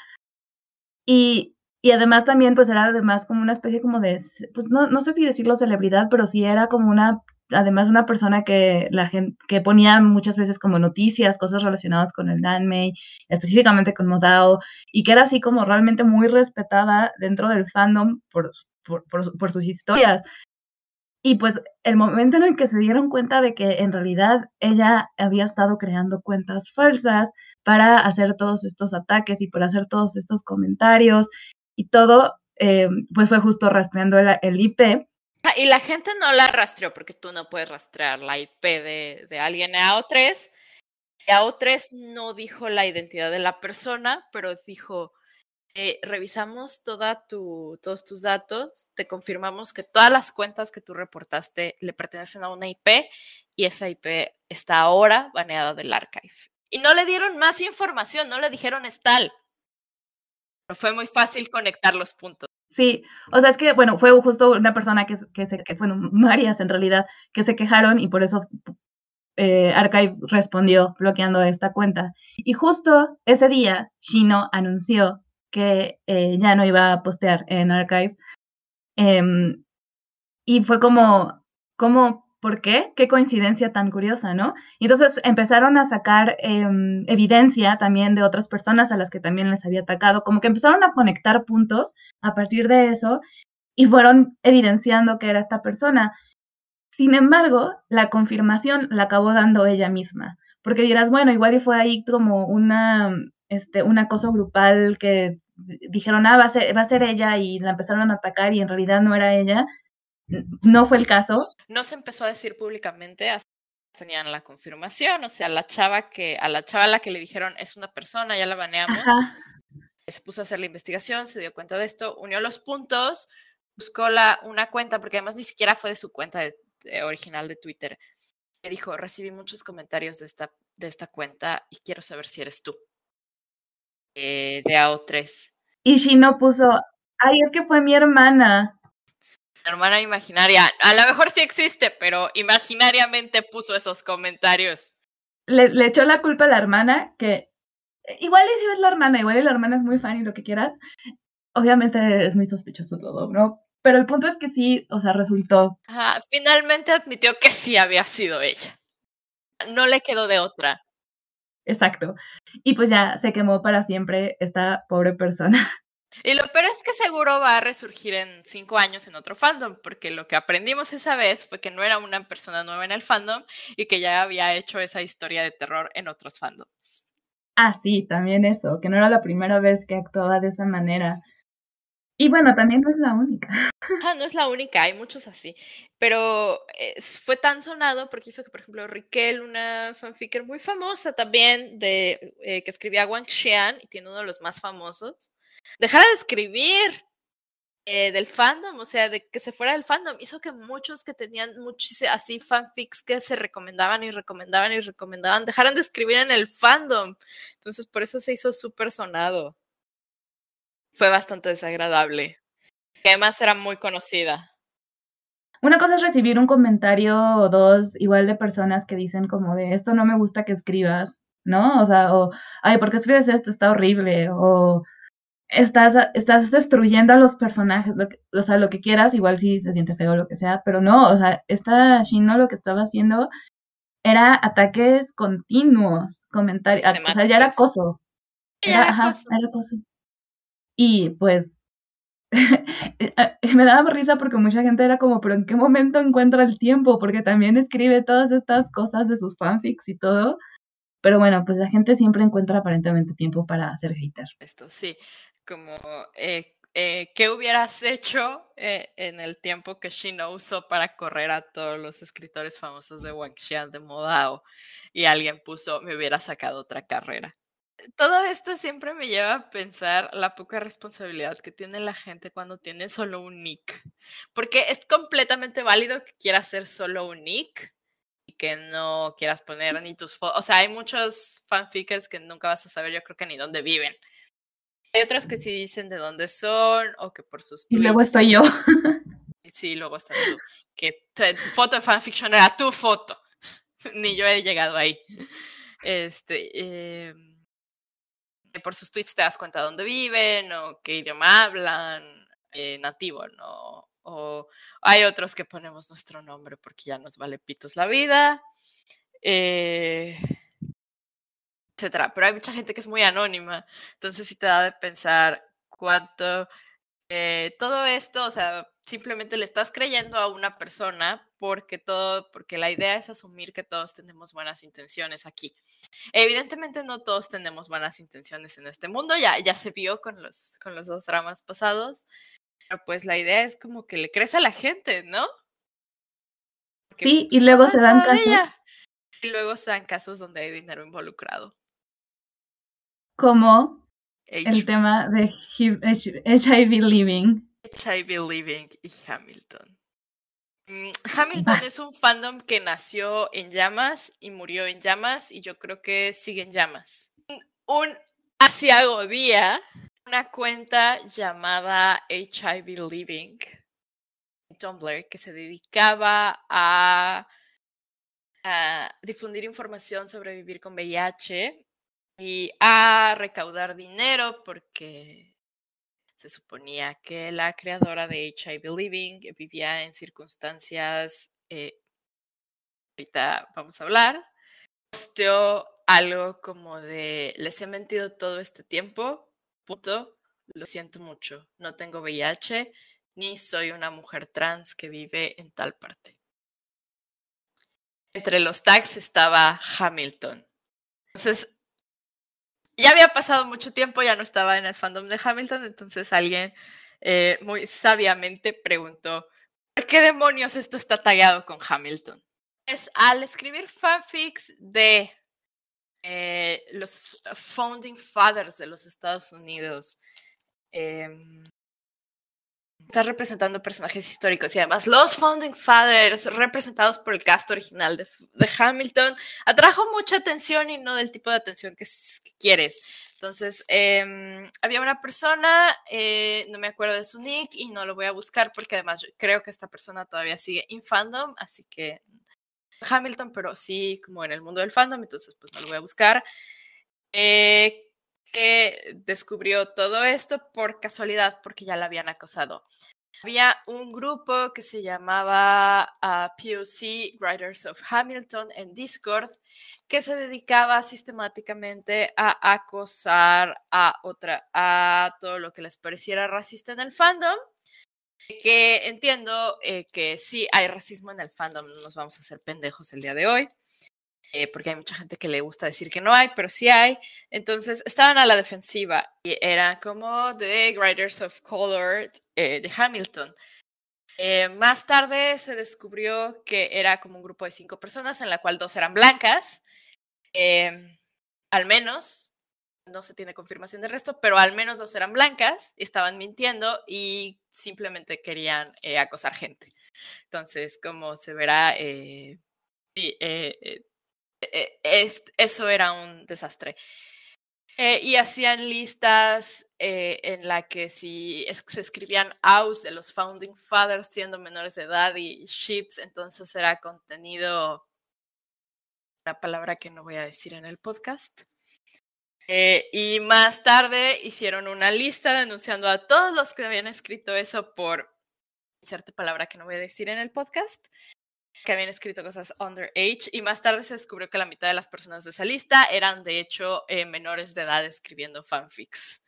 Y, y además también, pues era además como una especie como de, pues no, no sé si decirlo celebridad, pero sí era como una además una persona que la que ponía muchas veces como noticias, cosas relacionadas con el Danmei, específicamente con Modao, y que era así como realmente muy respetada dentro del fandom por, por, por sus historias. Y pues el momento en el que se dieron cuenta de que en realidad ella había estado creando cuentas falsas para hacer todos estos ataques y para hacer todos estos comentarios y todo, eh, pues fue justo rastreando el, IP. Y la gente no la rastreó porque tú no puedes rastrear la IP de, de alguien. AO3, AO3 no dijo la identidad de la persona, pero dijo, eh, revisamos toda tu, todos tus datos, te confirmamos que todas las cuentas que tú reportaste le pertenecen a una IP y esa IP está ahora baneada del archive. Y no le dieron más información, no le dijeron es tal. Fue muy fácil conectar los puntos. Sí, o sea, es que, bueno, fue justo una persona que, que se, que, bueno, varias en realidad, que se quejaron y por eso eh, Archive respondió bloqueando esta cuenta. Y justo ese día, Shino anunció que eh, ya no iba a postear en Archive. Em, y fue como, como, ¿por qué? Qué coincidencia tan curiosa, ¿no? Y entonces empezaron a sacar em, evidencia también de otras personas a las que también les había atacado, como que empezaron a conectar puntos a partir de eso y fueron evidenciando que era esta persona. Sin embargo, la confirmación la acabó dando ella misma, porque dirás, bueno, igual y fue ahí como una, este, un acoso grupal que dijeron, ah, va a, ser, va a ser ella y la empezaron a atacar y en realidad no era ella. No fue el caso. No se empezó a decir públicamente hasta tenían la confirmación, o sea, la chava que, a la chava a la que le dijeron es una persona, ya la baneamos, se puso a hacer la investigación, se dio cuenta de esto, unió los puntos, buscó la, una cuenta, porque además ni siquiera fue de su cuenta original de Twitter. Le dijo, recibí muchos comentarios de esta, de esta cuenta y quiero saber si eres tú. Eh, de AO3. Y no puso, ay, es que fue mi hermana. Hermana imaginaria. A lo mejor sí existe, pero imaginariamente puso esos comentarios. Le, le echó la culpa a la hermana, que igual si es la hermana, igual la hermana es muy fan y lo que quieras. Obviamente es muy sospechoso todo, ¿no? Pero el punto es que sí, o sea, resultó. Ajá, finalmente admitió que sí había sido ella. No le quedó de otra. Exacto. Y pues ya se quemó para siempre esta pobre persona. Y lo peor es que seguro va a resurgir en cinco años en otro fandom, porque lo que aprendimos esa vez fue que no era una persona nueva en el fandom y que ya había hecho esa historia de terror en otros fandoms. Ah, sí, también eso, que no era la primera vez que actuaba de esa manera. Y bueno, también no es la única. Ah, no es la única, hay muchos así. Pero fue tan sonado porque hizo que, por ejemplo, Riquel, una fanficker muy famosa también, de, eh, que escribía Wang Xian, y tiene uno de los más famosos, dejara de escribir eh, del fandom, o sea, de que se fuera del fandom, hizo que muchos que tenían muchísimos así fanfics que se recomendaban y recomendaban y recomendaban, dejaran de escribir en el fandom. Entonces, por eso se hizo súper sonado fue bastante desagradable. además era muy conocida. Una cosa es recibir un comentario o dos igual de personas que dicen como de esto no me gusta que escribas, ¿no? O sea, o ay, ¿por qué escribes esto? Está horrible. O estás, estás destruyendo a los personajes, o sea, lo que quieras, igual si se siente feo o lo que sea, pero no, o sea, esta Shino lo que estaba haciendo era ataques continuos, comentarios, o sea, ya era acoso. Era, Ajá, era acoso. Y pues me daba risa porque mucha gente era como, pero ¿en qué momento encuentra el tiempo? Porque también escribe todas estas cosas de sus fanfics y todo. Pero bueno, pues la gente siempre encuentra aparentemente tiempo para hacer hater. Esto sí, como, eh, eh, ¿qué hubieras hecho eh, en el tiempo que Shino usó para correr a todos los escritores famosos de Wang Xian de Modao? Y alguien puso, me hubiera sacado otra carrera todo esto siempre me lleva a pensar la poca responsabilidad que tiene la gente cuando tiene solo un nick. Porque es completamente válido que quieras ser solo un nick y que no quieras poner ni tus fotos. O sea, hay muchos fanfics que nunca vas a saber, yo creo que ni dónde viven. Hay otros que sí dicen de dónde son o que por sus. Y luego estoy yo. Sí, luego estás tú. Que tu, tu foto de fanfiction era tu foto. ni yo he llegado ahí. Este. Eh, por sus tweets te das cuenta de dónde viven o qué idioma hablan, eh, nativo, no, O hay otros que ponemos nuestro nombre porque ya nos vale pitos la vida. Eh, etcétera. Pero hay mucha gente que es muy anónima. Entonces sí te da de pensar cuánto eh, todo esto, o sea, simplemente le estás creyendo a una persona porque todo, porque la idea es asumir que todos tenemos buenas intenciones aquí. Evidentemente no todos tenemos buenas intenciones en este mundo, ya, ya se vio con los, con los dos dramas pasados, pero pues la idea es como que le crees a la gente, ¿no? sí, y pues, luego se dan casos. Y luego se dan casos donde hay dinero involucrado. Como el tema de HIV Living. HIV Living y Hamilton. Mm, Hamilton es un fandom que nació en llamas y murió en llamas y yo creo que sigue en llamas. Un asiago día, una cuenta llamada HIV Living Tumblr que se dedicaba a, a difundir información sobre vivir con VIH y a recaudar dinero porque se suponía que la creadora de HIV Living vivía en circunstancias, eh, ahorita vamos a hablar, posteó algo como de, les he mentido todo este tiempo, punto, lo siento mucho, no tengo VIH ni soy una mujer trans que vive en tal parte. Entre los tags estaba Hamilton. Entonces, ya había pasado mucho tiempo, ya no estaba en el fandom de Hamilton, entonces alguien eh, muy sabiamente preguntó, ¿por qué demonios esto está tallado con Hamilton? Es al escribir fanfics de eh, los founding fathers de los Estados Unidos, em, está representando personajes históricos y además los Founding Fathers representados por el cast original de, Hamilton atrajo mucha atención y no del tipo de atención que, quieres. Entonces, em, había una persona, eh, no me acuerdo de su nick y no lo voy a buscar porque además creo que esta persona todavía sigue en fandom, así que Hamilton, pero sí como en el mundo del fandom, entonces pues no lo voy a buscar. Eh, que descubrió todo esto por casualidad, porque ya la habían acosado. Había un grupo que se llamaba ah, POC Writers of Hamilton en Discord que se dedicaba sistemáticamente a acosar a otra a todo lo que les pareciera racista en el fandom. Que entiendo eh, que sí hay racismo en el fandom, no nos vamos a hacer pendejos el día de hoy. Eh, porque hay mucha gente que le gusta decir que no hay, pero sí hay. Entonces estaban a la defensiva y eran como The Writers of Color eh, de Hamilton. Eh, más tarde se descubrió que era como un grupo de cinco personas, en la cual dos eran blancas, em, al menos. No se tiene confirmación del resto, pero al menos dos eran blancas, estaban mintiendo y simplemente querían acosar gente. Entonces, como se verá, sí, e, es, eso era un desastre. Eh, y hacían listas eh, en la que si se escribían out de los founding fathers siendo menores de edad y ships, entonces era contenido, la palabra que no voy a decir en el podcast. Eh, y más tarde hicieron una lista denunciando a todos los que habían escrito eso por cierta palabra que no voy a decir en el podcast que habían escrito cosas underage y más tarde se descubrió que la mitad de las personas de esa lista eran de hecho eh, menores de edad escribiendo fanfics.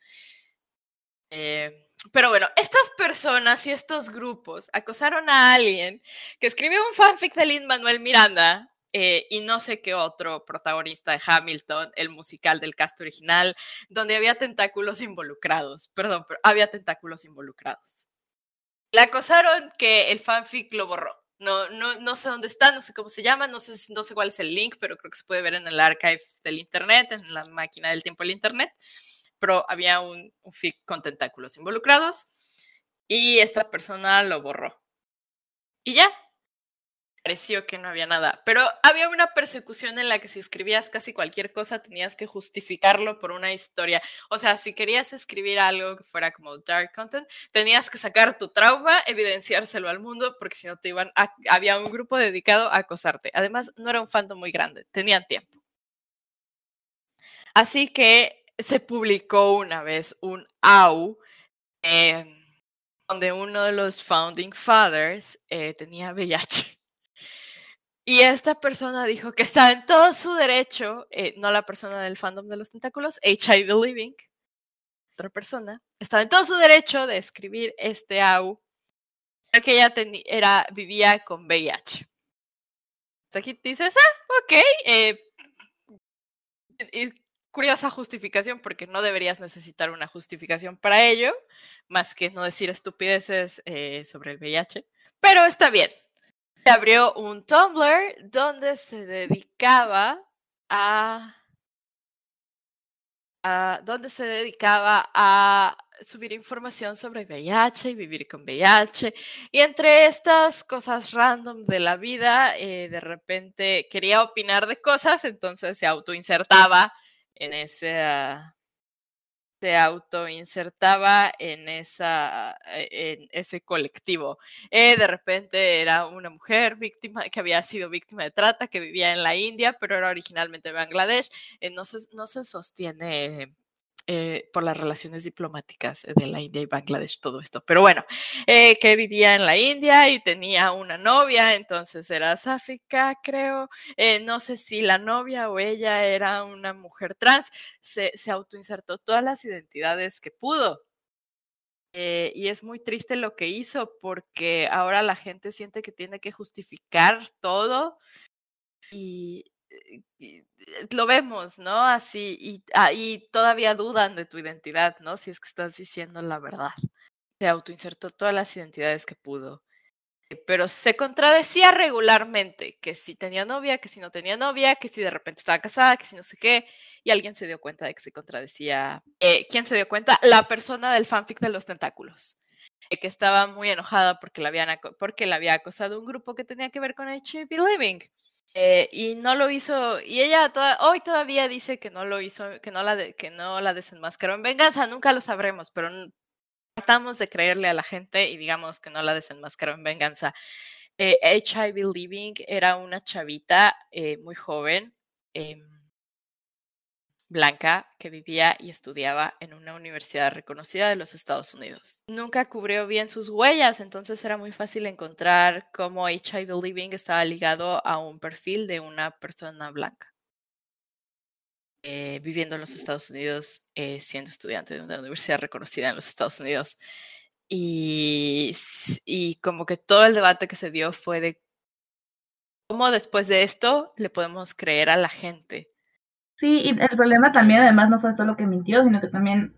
Eh, pero bueno, estas personas y estos grupos acosaron a alguien que escribió un fanfic de Lin Manuel Miranda eh, y no sé qué otro protagonista de Hamilton, el musical del cast original, donde había tentáculos involucrados. Perdón, pero había tentáculos involucrados. Le acosaron que el fanfic lo borró no, no, no sé dónde está, no sé cómo se llama, no sé, no sé cuál es el link, pero creo que se puede ver en el archive del Internet, en la máquina del tiempo del Internet. Pero había un, un fic con tentáculos involucrados y esta persona lo borró. Y ya, pareció que no había nada. Pero había una persecución en la que si escribías casi cualquier cosa tenías que justificarlo por una historia. O sea, si querías escribir algo que fuera como dark content, tenías que sacar tu trauma, evidenciárselo al mundo, porque si no te iban había un grupo dedicado a acosarte. Además, no era un fandom muy grande, tenían tiempo. Así que se publicó una vez un AU donde uno de los founding fathers eh, tenía VIH. Y esta persona dijo que está en todo su derecho, eh, no la persona del fandom de los tentáculos, HIV Living, otra persona, estaba en todo su derecho de escribir este AU, ya que ella era, vivía con VIH. Aquí dices, ah, ok, eh, curiosa justificación, porque no deberías necesitar una justificación para ello, más que no decir estupideces eh, sobre el VIH, pero está bien, abrió un Tumblr donde se dedicaba a, donde se dedicaba a subir información sobre VIH y vivir con VIH. Y entre estas cosas random de la vida, eh, de repente quería opinar de cosas, entonces se autoinsertaba en ese, se autoinsertaba en, esa, eh, en ese colectivo. Eh, de repente era una mujer víctima que había sido víctima de trata, que vivía en la India, pero era originalmente de Bangladesh. Eh, no, se, no se sostiene eh, por las relaciones diplomáticas de la India y Bangladesh, todo esto. Pero bueno, eh, que vivía en la India y tenía una novia, entonces era sáfica, creo. Eh, no sé si la novia o ella era una mujer trans, se, se autoinsertó todas las identidades que pudo. y es muy triste lo que hizo porque ahora la gente siente que tiene que justificar todo y, lo vemos, ¿no? Así, y, ah, todavía dudan de tu identidad, ¿no? Si es que estás diciendo la verdad. Se autoinsertó todas las identidades que pudo. Eh, pero se contradecía regularmente, que si tenía novia, que si no tenía novia, que si de repente estaba casada, que si no sé qué, y alguien se dio cuenta de que se contradecía. Eh, ¿Quién se dio cuenta? La persona del fanfic de los tentáculos, eh, que estaba muy enojada porque la, habían, porque la había acosado un grupo que tenía que ver con HIV Living. Eh, y no lo hizo, y ella hoy todavía dice que no lo hizo, que no la, que no la desenmascaró en venganza, nunca lo sabremos, pero tratamos de creerle a la gente y digamos que no la desenmascaró en venganza. HIV eh, Living era una chavita eh, muy joven. Blanca que vivía y estudiaba en una universidad reconocida de los Estados Unidos. Nunca cubrió bien sus huellas, entonces era muy fácil encontrar cómo HIV Living estaba ligado a un perfil de una persona blanca. Eh, viviendo en los Estados Unidos, eh, siendo estudiante de una universidad reconocida en los Estados Unidos. Y, y como que todo el debate que se dio fue de cómo después de esto le podemos creer a la gente Sí, y el problema también además no fue solo que mintió, sino que también,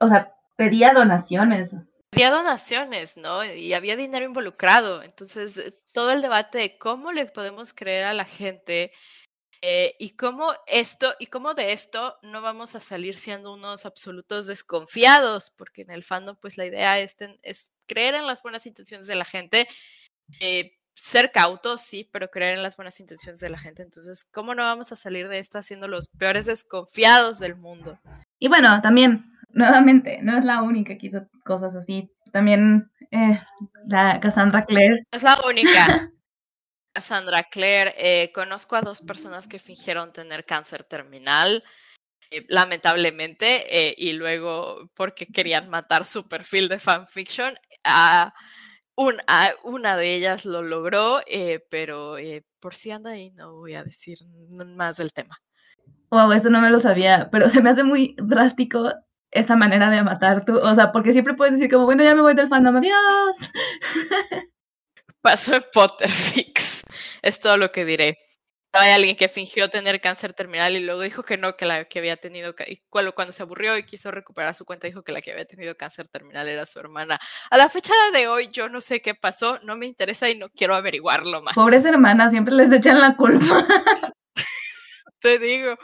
o sea, pedía donaciones. Pedía donaciones, ¿no? Y había dinero involucrado. Entonces, eh, todo el debate de cómo le podemos creer a la gente eh, y cómo esto, y cómo de esto no vamos a salir siendo unos absolutos desconfiados, porque en el fandom, pues la idea es, es creer en las buenas intenciones de la gente. Eh, ser cautos, sí, pero creer en las buenas intenciones de la gente. Entonces, ¿cómo no vamos a salir de esta siendo los peores desconfiados del mundo? Y bueno, también, nuevamente, no es la única que hizo cosas así. También eh, la Cassandra Clare. Es la única. Cassandra Clare, eh, conozco a dos personas que fingieron tener cáncer terminal. Eh, lamentablemente, y luego porque querían matar su perfil de fanfiction, a Ah, una de ellas lo logró, eh, pero eh, por si anda ahí no voy a decir más del tema. Wow, eso no me lo sabía, pero se me hace muy drástico esa manera de matar tú, o sea, porque siempre puedes decir como, bueno, ya me voy del fandom, adiós. Pasó en Potterfix, es todo lo que diré hay alguien que fingió tener cáncer terminal y luego dijo que no, que la que había tenido, y cuando, cuando se aburrió y quiso recuperar su cuenta, dijo que la que había tenido cáncer terminal era su hermana. A la fecha de hoy, yo no sé qué pasó, no me interesa y no quiero averiguarlo más. Pobres hermanas, siempre les echan la culpa. Te digo,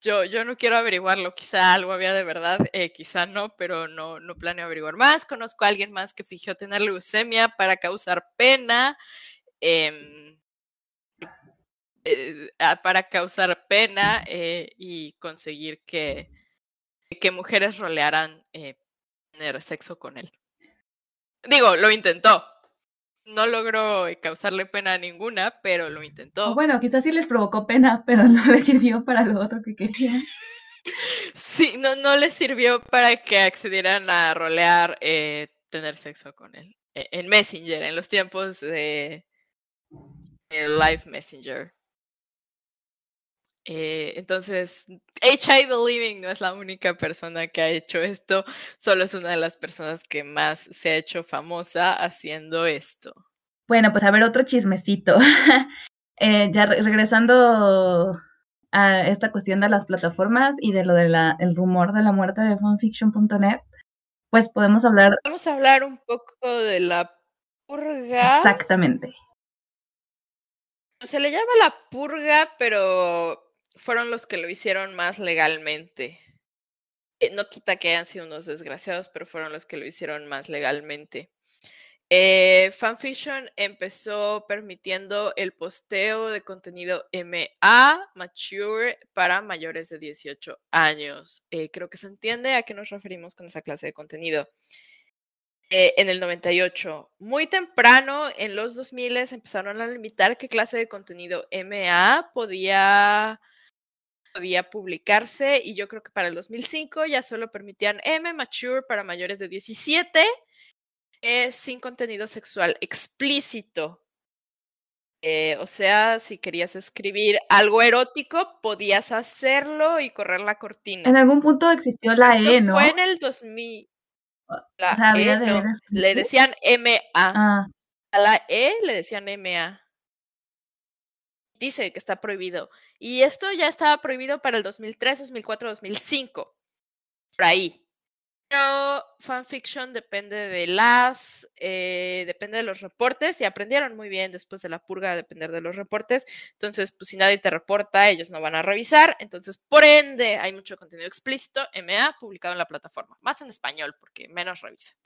yo, yo no quiero averiguarlo, quizá algo había de verdad, eh, quizá no, pero no, no planeo averiguar más. Conozco a alguien más que fingió tener leucemia para causar pena. Eh, eh, para causar pena eh, y conseguir que, que mujeres rolearan eh, tener sexo con él. Digo, lo intentó. No logró causarle pena a ninguna, pero lo intentó. Bueno, quizás sí les provocó pena, pero no le sirvió para lo otro que querían. Sí, no, no les sirvió para que accedieran a rolear tener sexo con él. E, en Messenger, en los tiempos de, Live Messenger. Eh, entonces, H.I. Believing no es la única persona que ha hecho esto, solo es una de las personas que más se ha hecho famosa haciendo esto. Bueno, pues a ver, otro chismecito. Eh, ya regresando a esta cuestión de las plataformas y de lo del el rumor de la muerte de fanfiction.net, pues podemos hablar. Vamos a hablar un poco de la purga. Exactamente. Se le llama la purga, pero fueron los que lo hicieron más legalmente. Eh, no quita que hayan sido unos desgraciados, pero fueron los que lo hicieron más legalmente. Eh, Fanfiction empezó permitiendo el posteo de contenido MA, mature, para mayores de 18 años. Eh, creo que se entiende a qué nos referimos con esa clase de contenido. En el 98, muy temprano, en los 2000 empezaron a limitar qué clase de contenido MA podía, podía publicarse y yo creo que para el 2005 ya solo permitían M, mature, para mayores de 17 es sin contenido sexual explícito. Eh, o sea, si querías escribir algo erótico, podías hacerlo y correr la cortina. En algún punto existió la E, ¿no? Fue en el 2000. La e, Le decían MA. Ah. A la E le decían MA. Dice que está prohibido. Y esto ya estaba prohibido para el 2003, 2004, 2005. Por ahí. Pero fanfiction depende de las, eh, depende de los reportes y aprendieron muy bien después de la purga a depender de los reportes. Entonces, pues si nadie te reporta, ellos no van a revisar. Entonces, por ende, hay mucho contenido explícito, MA, publicado en la plataforma, más en español porque menos revisan.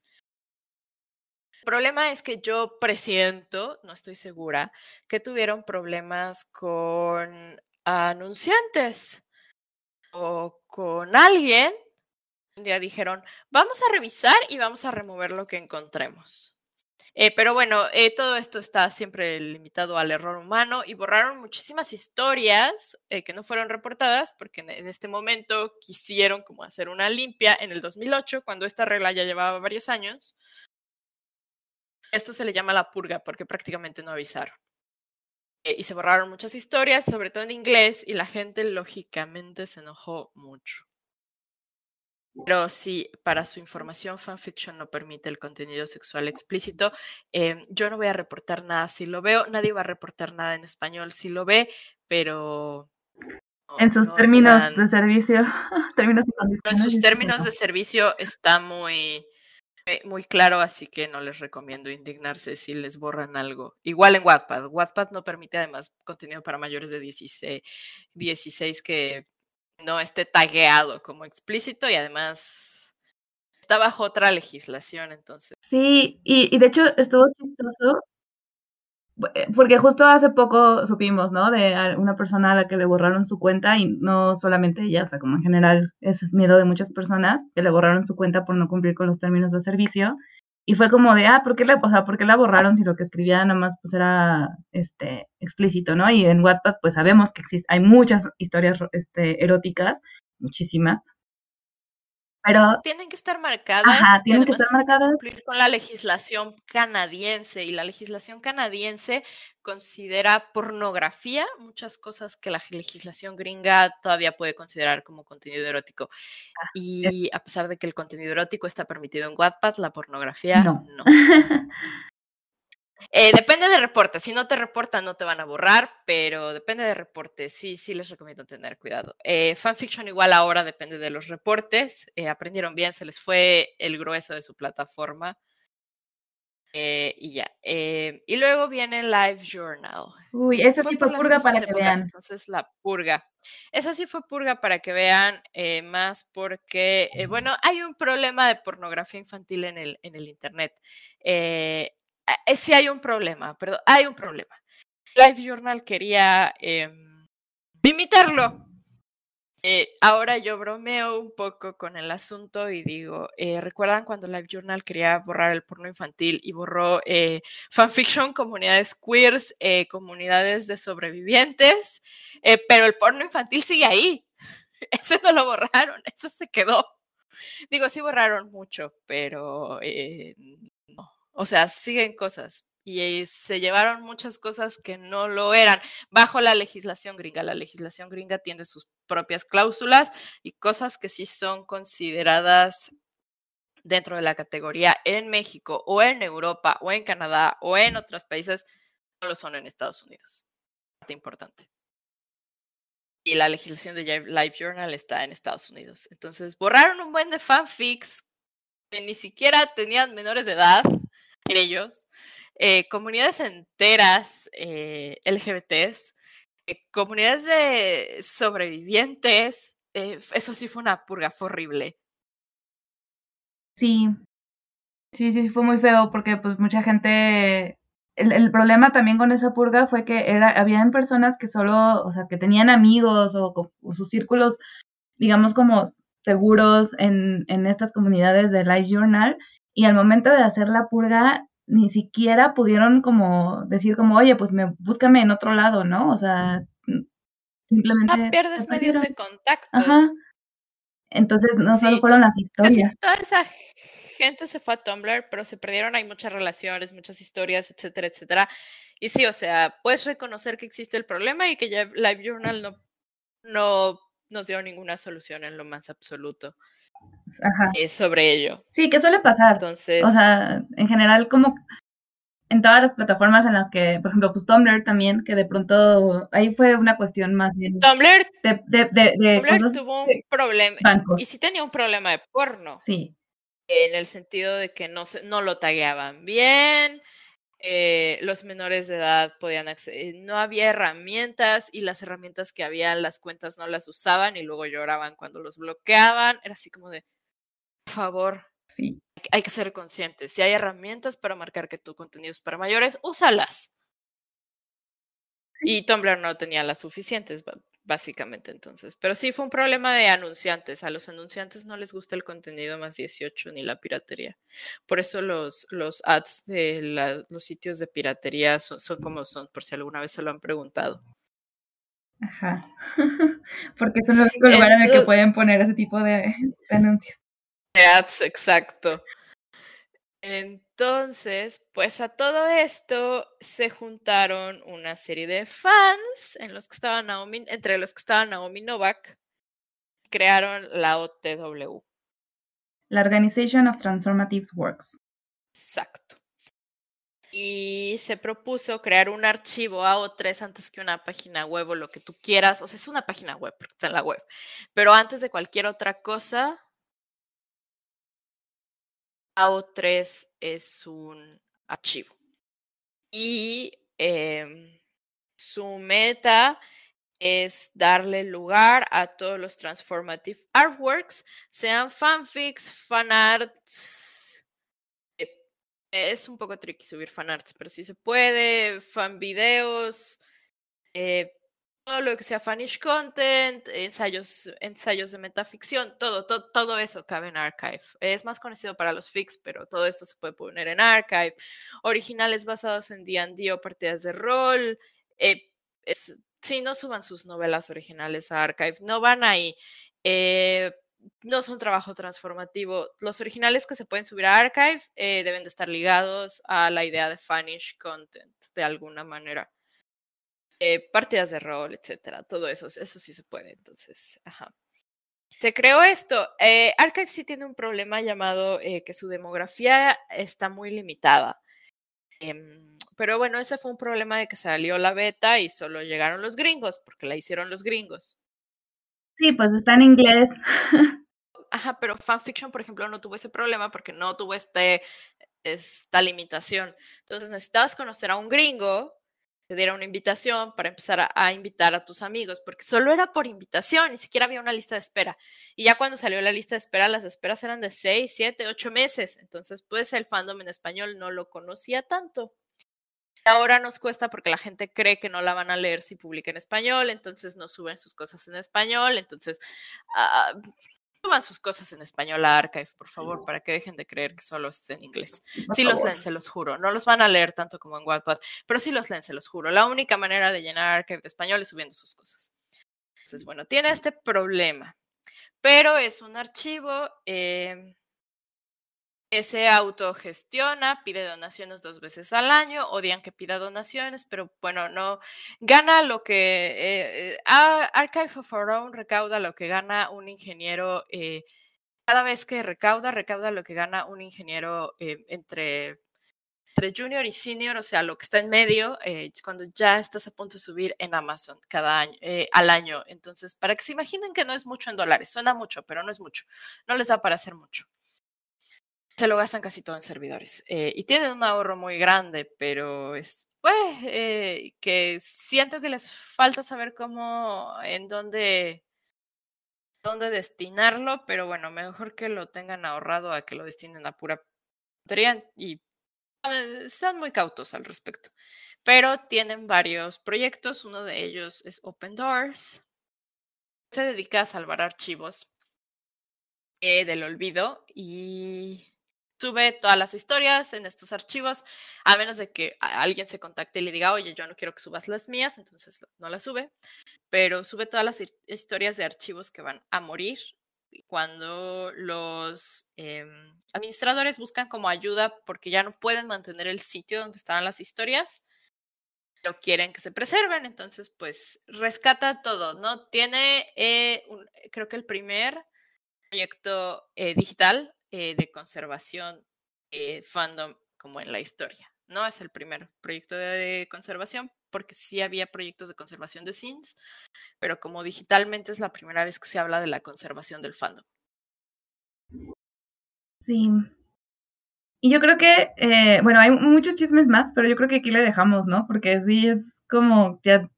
El problema es que yo presiento, no estoy segura, que tuvieron problemas con anunciantes o con alguien un día dijeron, vamos a revisar y vamos a remover lo que encontremos. Eh, pero bueno, eh, todo esto está siempre limitado al error humano y borraron muchísimas historias eh, que no fueron reportadas porque en, este momento quisieron como hacer una limpia en el 2008 cuando esta regla ya llevaba varios años. Esto se le llama la purga porque prácticamente no avisaron. Y se borraron muchas historias, sobre todo en inglés, y la gente lógicamente se enojó mucho. Pero sí, para su información, fanfiction no permite el contenido sexual explícito. Em, yo no voy a reportar nada si lo veo, nadie va a reportar nada en español si lo ve, pero... en sus términos de servicio, términos En sus términos de servicio está muy, eh, muy claro, así que no les recomiendo indignarse si les borran algo. Igual en Wattpad. Wattpad no permite además contenido para mayores de 16, 16 que no esté tagueado como explícito y además está bajo otra legislación, entonces. Sí, y, de hecho estuvo chistoso porque justo hace poco supimos, ¿no? De una persona a la que le borraron su cuenta y no solamente ella, o sea, como en general es miedo de muchas personas que le borraron su cuenta por no cumplir con los términos de servicio. Y fue como de, ah, ¿por qué la, ¿por qué la borraron si lo que escribía nada más pues era este explícito, ¿no? Y en Wattpad pues sabemos que existe, hay muchas historias este, eróticas, muchísimas, pero tienen que estar marcadas. Ajá, tienen que estar marcadas. Cumplir con la legislación canadiense y la legislación canadiense considera pornografía muchas cosas que la legislación gringa todavía puede considerar como contenido erótico. Ah, y a pesar de que el contenido erótico está permitido en Wattpad, la pornografía no. no. Eh, depende de reporte. Si no te reportan, no te van a borrar, pero depende de reporte. Sí, sí les recomiendo tener cuidado. Eh, fanfiction igual ahora depende de los reportes. Eh, aprendieron bien, se les fue el grueso de su plataforma. y ya. y luego viene Live Journal. Uy, esa sí fue purga para que vean. Entonces, la purga. Esa sí fue purga para que vean, más porque, bueno, hay un problema de pornografía infantil en el, en el Internet. Eh, sí hay un problema, perdón, hay un problema. Live Journal quería limitarlo. Eh, ahora yo bromeo un poco con el asunto y digo, eh, ¿recuerdan cuando Live Journal quería borrar el porno infantil y borró fanfiction, comunidades queers, comunidades de sobrevivientes? pero el porno infantil sigue ahí. Ese no lo borraron, eso se quedó. Digo, sí borraron mucho, pero eh. O sea, siguen cosas. Y eh, se llevaron muchas cosas que no lo eran bajo la legislación gringa. La legislación gringa tiene sus propias cláusulas y cosas que sí son consideradas dentro de la categoría en México o en Europa o en Canadá o en otros países, no lo son en Estados Unidos. Importante. Y la legislación de Live Journal está en Estados Unidos. Entonces, borraron un buen de fanfics que ni siquiera tenían menores de edad ellos. Eh, comunidades enteras eh, LGBTs, eh, comunidades de sobrevivientes. eso sí fue una purga, fue horrible. Sí, sí, sí, fue muy feo porque pues mucha gente el, problema también con esa purga fue que era, habían personas que solo, o sea, que tenían amigos o, sus círculos, digamos, como seguros en, en estas comunidades de Live Journal, y al momento de hacer la purga, ni siquiera pudieron como decir como, oye, pues me, búscame en otro lado, ¿no? O sea, simplemente... Ah, pierdes medios de contacto. Ajá. Entonces, no solo fueron las historias. Toda esa gente se fue a Tumblr, pero se perdieron, hay muchas relaciones, muchas historias, etcétera, etcétera. Y sí, o sea, puedes reconocer que existe el problema y que ya Live Journal no, no nos dio ninguna solución en lo más absoluto Ajá. Eh, sobre ello. Sí, que suele pasar. Entonces, o sea, en general, como en todas las plataformas en las que, por ejemplo, pues Tumblr también, que de pronto ahí fue una cuestión más bien. Tumblr, de, de, de, Tumblr tuvo un problema. Y sí tenía un problema de porno. Sí. En el sentido de que no, se, no lo tagueaban bien, eh, los menores de edad podían acceder, no había herramientas y las herramientas que había, las cuentas no las usaban y luego lloraban cuando los bloqueaban. Era así como de, por favor, sí. hay que ser conscientes. Si hay herramientas para marcar que tu contenido es para mayores, úsalas. Y Tumblr no tenía las suficientes, básicamente entonces. Pero sí fue un problema de anunciantes. A los anunciantes no les gusta el contenido más 18 ni la piratería. Por eso los, los ads de los sitios de piratería son, son como son, por si alguna vez se lo han preguntado. Ajá. Porque es el único lugar en el que pueden poner ese tipo de, de anuncios. De ads, exacto. Entonces, pues a todo esto se juntaron una serie de fans en los que estaban Naomi, entre los que estaban Naomi Novak, crearon la OTW. La Organization of Transformative Works. Exacto. Y se propuso crear un archivo AO3 antes que una página web o lo que tú quieras. O sea, es una página web porque está en la web. Pero antes de cualquier otra cosa, AO3 es un archivo. Y em, su meta es darle lugar a todos los transformative artworks, sean fanfics, fanarts. Eh, es un poco tricky subir fanarts, pero sí se puede, fan videos, eh, todo lo que sea fanish content, ensayos, ensayos de metaficción, todo, todo, todo eso cabe en Archive. Es más conocido para los fics, pero todo esto se puede poner en Archive. Originales basados en D&D o partidas de rol. Eh, sí, no suban sus novelas originales a Archive, no van ahí. Eh, no son trabajo transformativo. Los originales que se pueden subir a Archive eh, deben de estar ligados a la idea de fanish content de alguna manera. Eh, partidas de rol, etcétera, todo eso, eso sí se puede, entonces, ajá. Se creó esto. Eh, Archive sí tiene un problema llamado eh, que su demografía está muy limitada. Em, pero bueno, ese fue un problema de que salió la beta y solo llegaron los gringos, porque la hicieron los gringos. Sí, pues está en inglés. Ajá, pero fanfiction, por ejemplo, no tuvo ese problema porque no tuvo este, esta limitación. Entonces necesitabas conocer a un gringo te diera una invitación para empezar a, invitar a tus amigos, porque solo era por invitación, ni siquiera había una lista de espera. Y ya cuando salió la lista de espera, las esperas eran de 6, 7, 8 meses. Entonces, pues el fandom en español no lo conocía tanto. Ahora nos cuesta porque la gente cree que no la van a leer si publica en español, entonces no suben sus cosas en español, entonces uh, suban sus cosas en español a Archive, por favor, para que dejen de creer que solo es en inglés. sí los leen, se los juro. No los van a leer tanto como en Wattpad, pero sí los leen, se los juro. La única manera de llenar Archive de español es subiendo sus cosas. Entonces, bueno, tiene este problema. pero es un archivo eh, que se autogestiona, pide donaciones dos veces al año, odian que pida donaciones, pero bueno, no gana lo que eh, eh, Archive of Our Own recauda lo que gana un ingeniero cada vez que recauda, recauda lo que gana un ingeniero entre entre junior y senior, o sea, lo que está en medio, eh, cuando ya estás a punto de subir en Amazon cada año, eh, al año. Entonces, para que se imaginen que no es mucho en dólares, suena mucho, pero no es mucho. No les da para hacer mucho. Se lo gastan casi todo en servidores. Eh, y tienen un ahorro muy grande, pero es, pues, que siento que les falta saber cómo, en dónde dónde destinarlo, pero bueno, mejor que lo tengan ahorrado a que lo destinen a pura y están muy cautos al respecto. Pero tienen varios proyectos. Uno de ellos es Open Doors. Se dedica a salvar archivos eh, del olvido y sube todas las historias en estos archivos, a menos de que alguien se contacte y le diga, oye, yo no quiero que subas las mías, entonces no las sube, pero sube todas las historias de archivos que van a morir cuando los em, administradores buscan como ayuda porque ya no pueden mantener el sitio donde estaban las historias, pero quieren que se preserven, entonces pues rescata todo, ¿no? Tiene, eh, creo que el primer proyecto eh, digital eh, de conservación fandom como en la historia, ¿no? Es el primer proyecto de conservación, porque sí había proyectos de conservación de scenes, pero como digitalmente es la primera vez que se habla de la conservación del fandom. Sí. Y yo creo que, eh, bueno, hay muchos chismes más, pero yo creo que aquí le dejamos, ¿no? Porque sí es como ya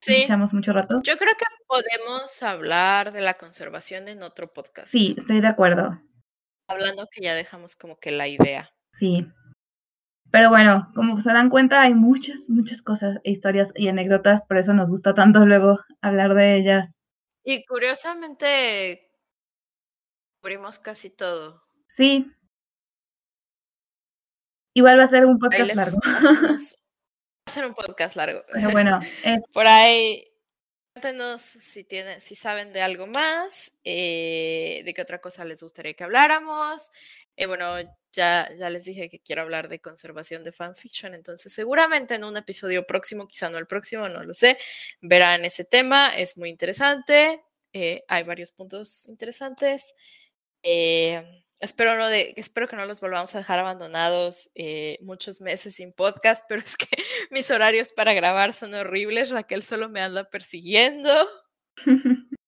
sí. echamos mucho rato. Yo creo que podemos hablar de la conservación en otro podcast. Sí, estoy de acuerdo. Hablando que ya dejamos como que la idea. Sí. Pero bueno, como se dan cuenta, hay muchas, muchas cosas, historias y anécdotas, por eso nos gusta tanto luego hablar de ellas. Y curiosamente, cubrimos casi todo. Sí. Igual va a ser un podcast largo. va a ser un podcast largo. Pero bueno, es... por ahí Si, tienen, si saben de algo más, eh, de qué otra cosa les gustaría que habláramos. Eh, bueno, ya, ya les dije que quiero hablar de conservación de fanfiction, entonces seguramente en un episodio próximo, quizá no el próximo, no lo sé, verán ese tema, es muy interesante, eh, hay varios puntos interesantes. Espero, no de, espero que no los volvamos a dejar abandonados eh, muchos meses sin podcast, pero es que mis horarios para grabar son horribles. Raquel solo me anda persiguiendo.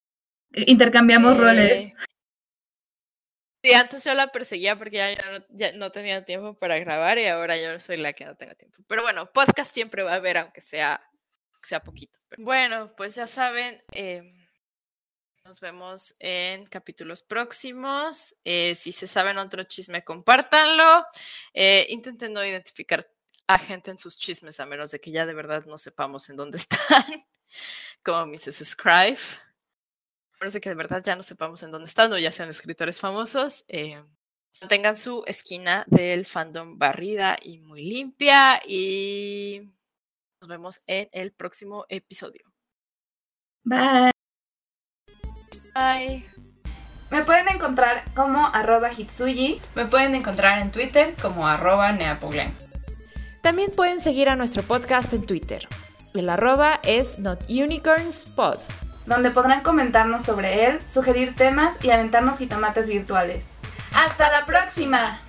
Intercambiamos roles. Eh, sí, antes yo la perseguía porque ya, no, tenía tiempo para grabar y ahora yo soy la que no tengo tiempo. Pero bueno, podcast siempre va a haber, aunque sea, sea poquito. bueno, pues ya saben. Eh, nos vemos en capítulos próximos. Eh, si se saben otro chisme, compártanlo. Eh, intenten no identificar a gente en sus chismes, a menos de que ya de verdad no sepamos en dónde están, como Mrs. Scribe. A menos de que de verdad ya no sepamos en dónde están o ya sean escritores famosos. Eh, tengan su esquina del fandom barrida y muy limpia. Y nos vemos en el próximo episodio. Bye. Me pueden encontrar como arroba Hitsuyi. Me pueden encontrar en Twitter como arroba Neapoglen. También pueden seguir a nuestro podcast en Twitter. El arroba es NotUnicornsPod. Donde podrán comentarnos sobre él, sugerir temas y aventarnos jitomates virtuales. ¡Hasta la próxima!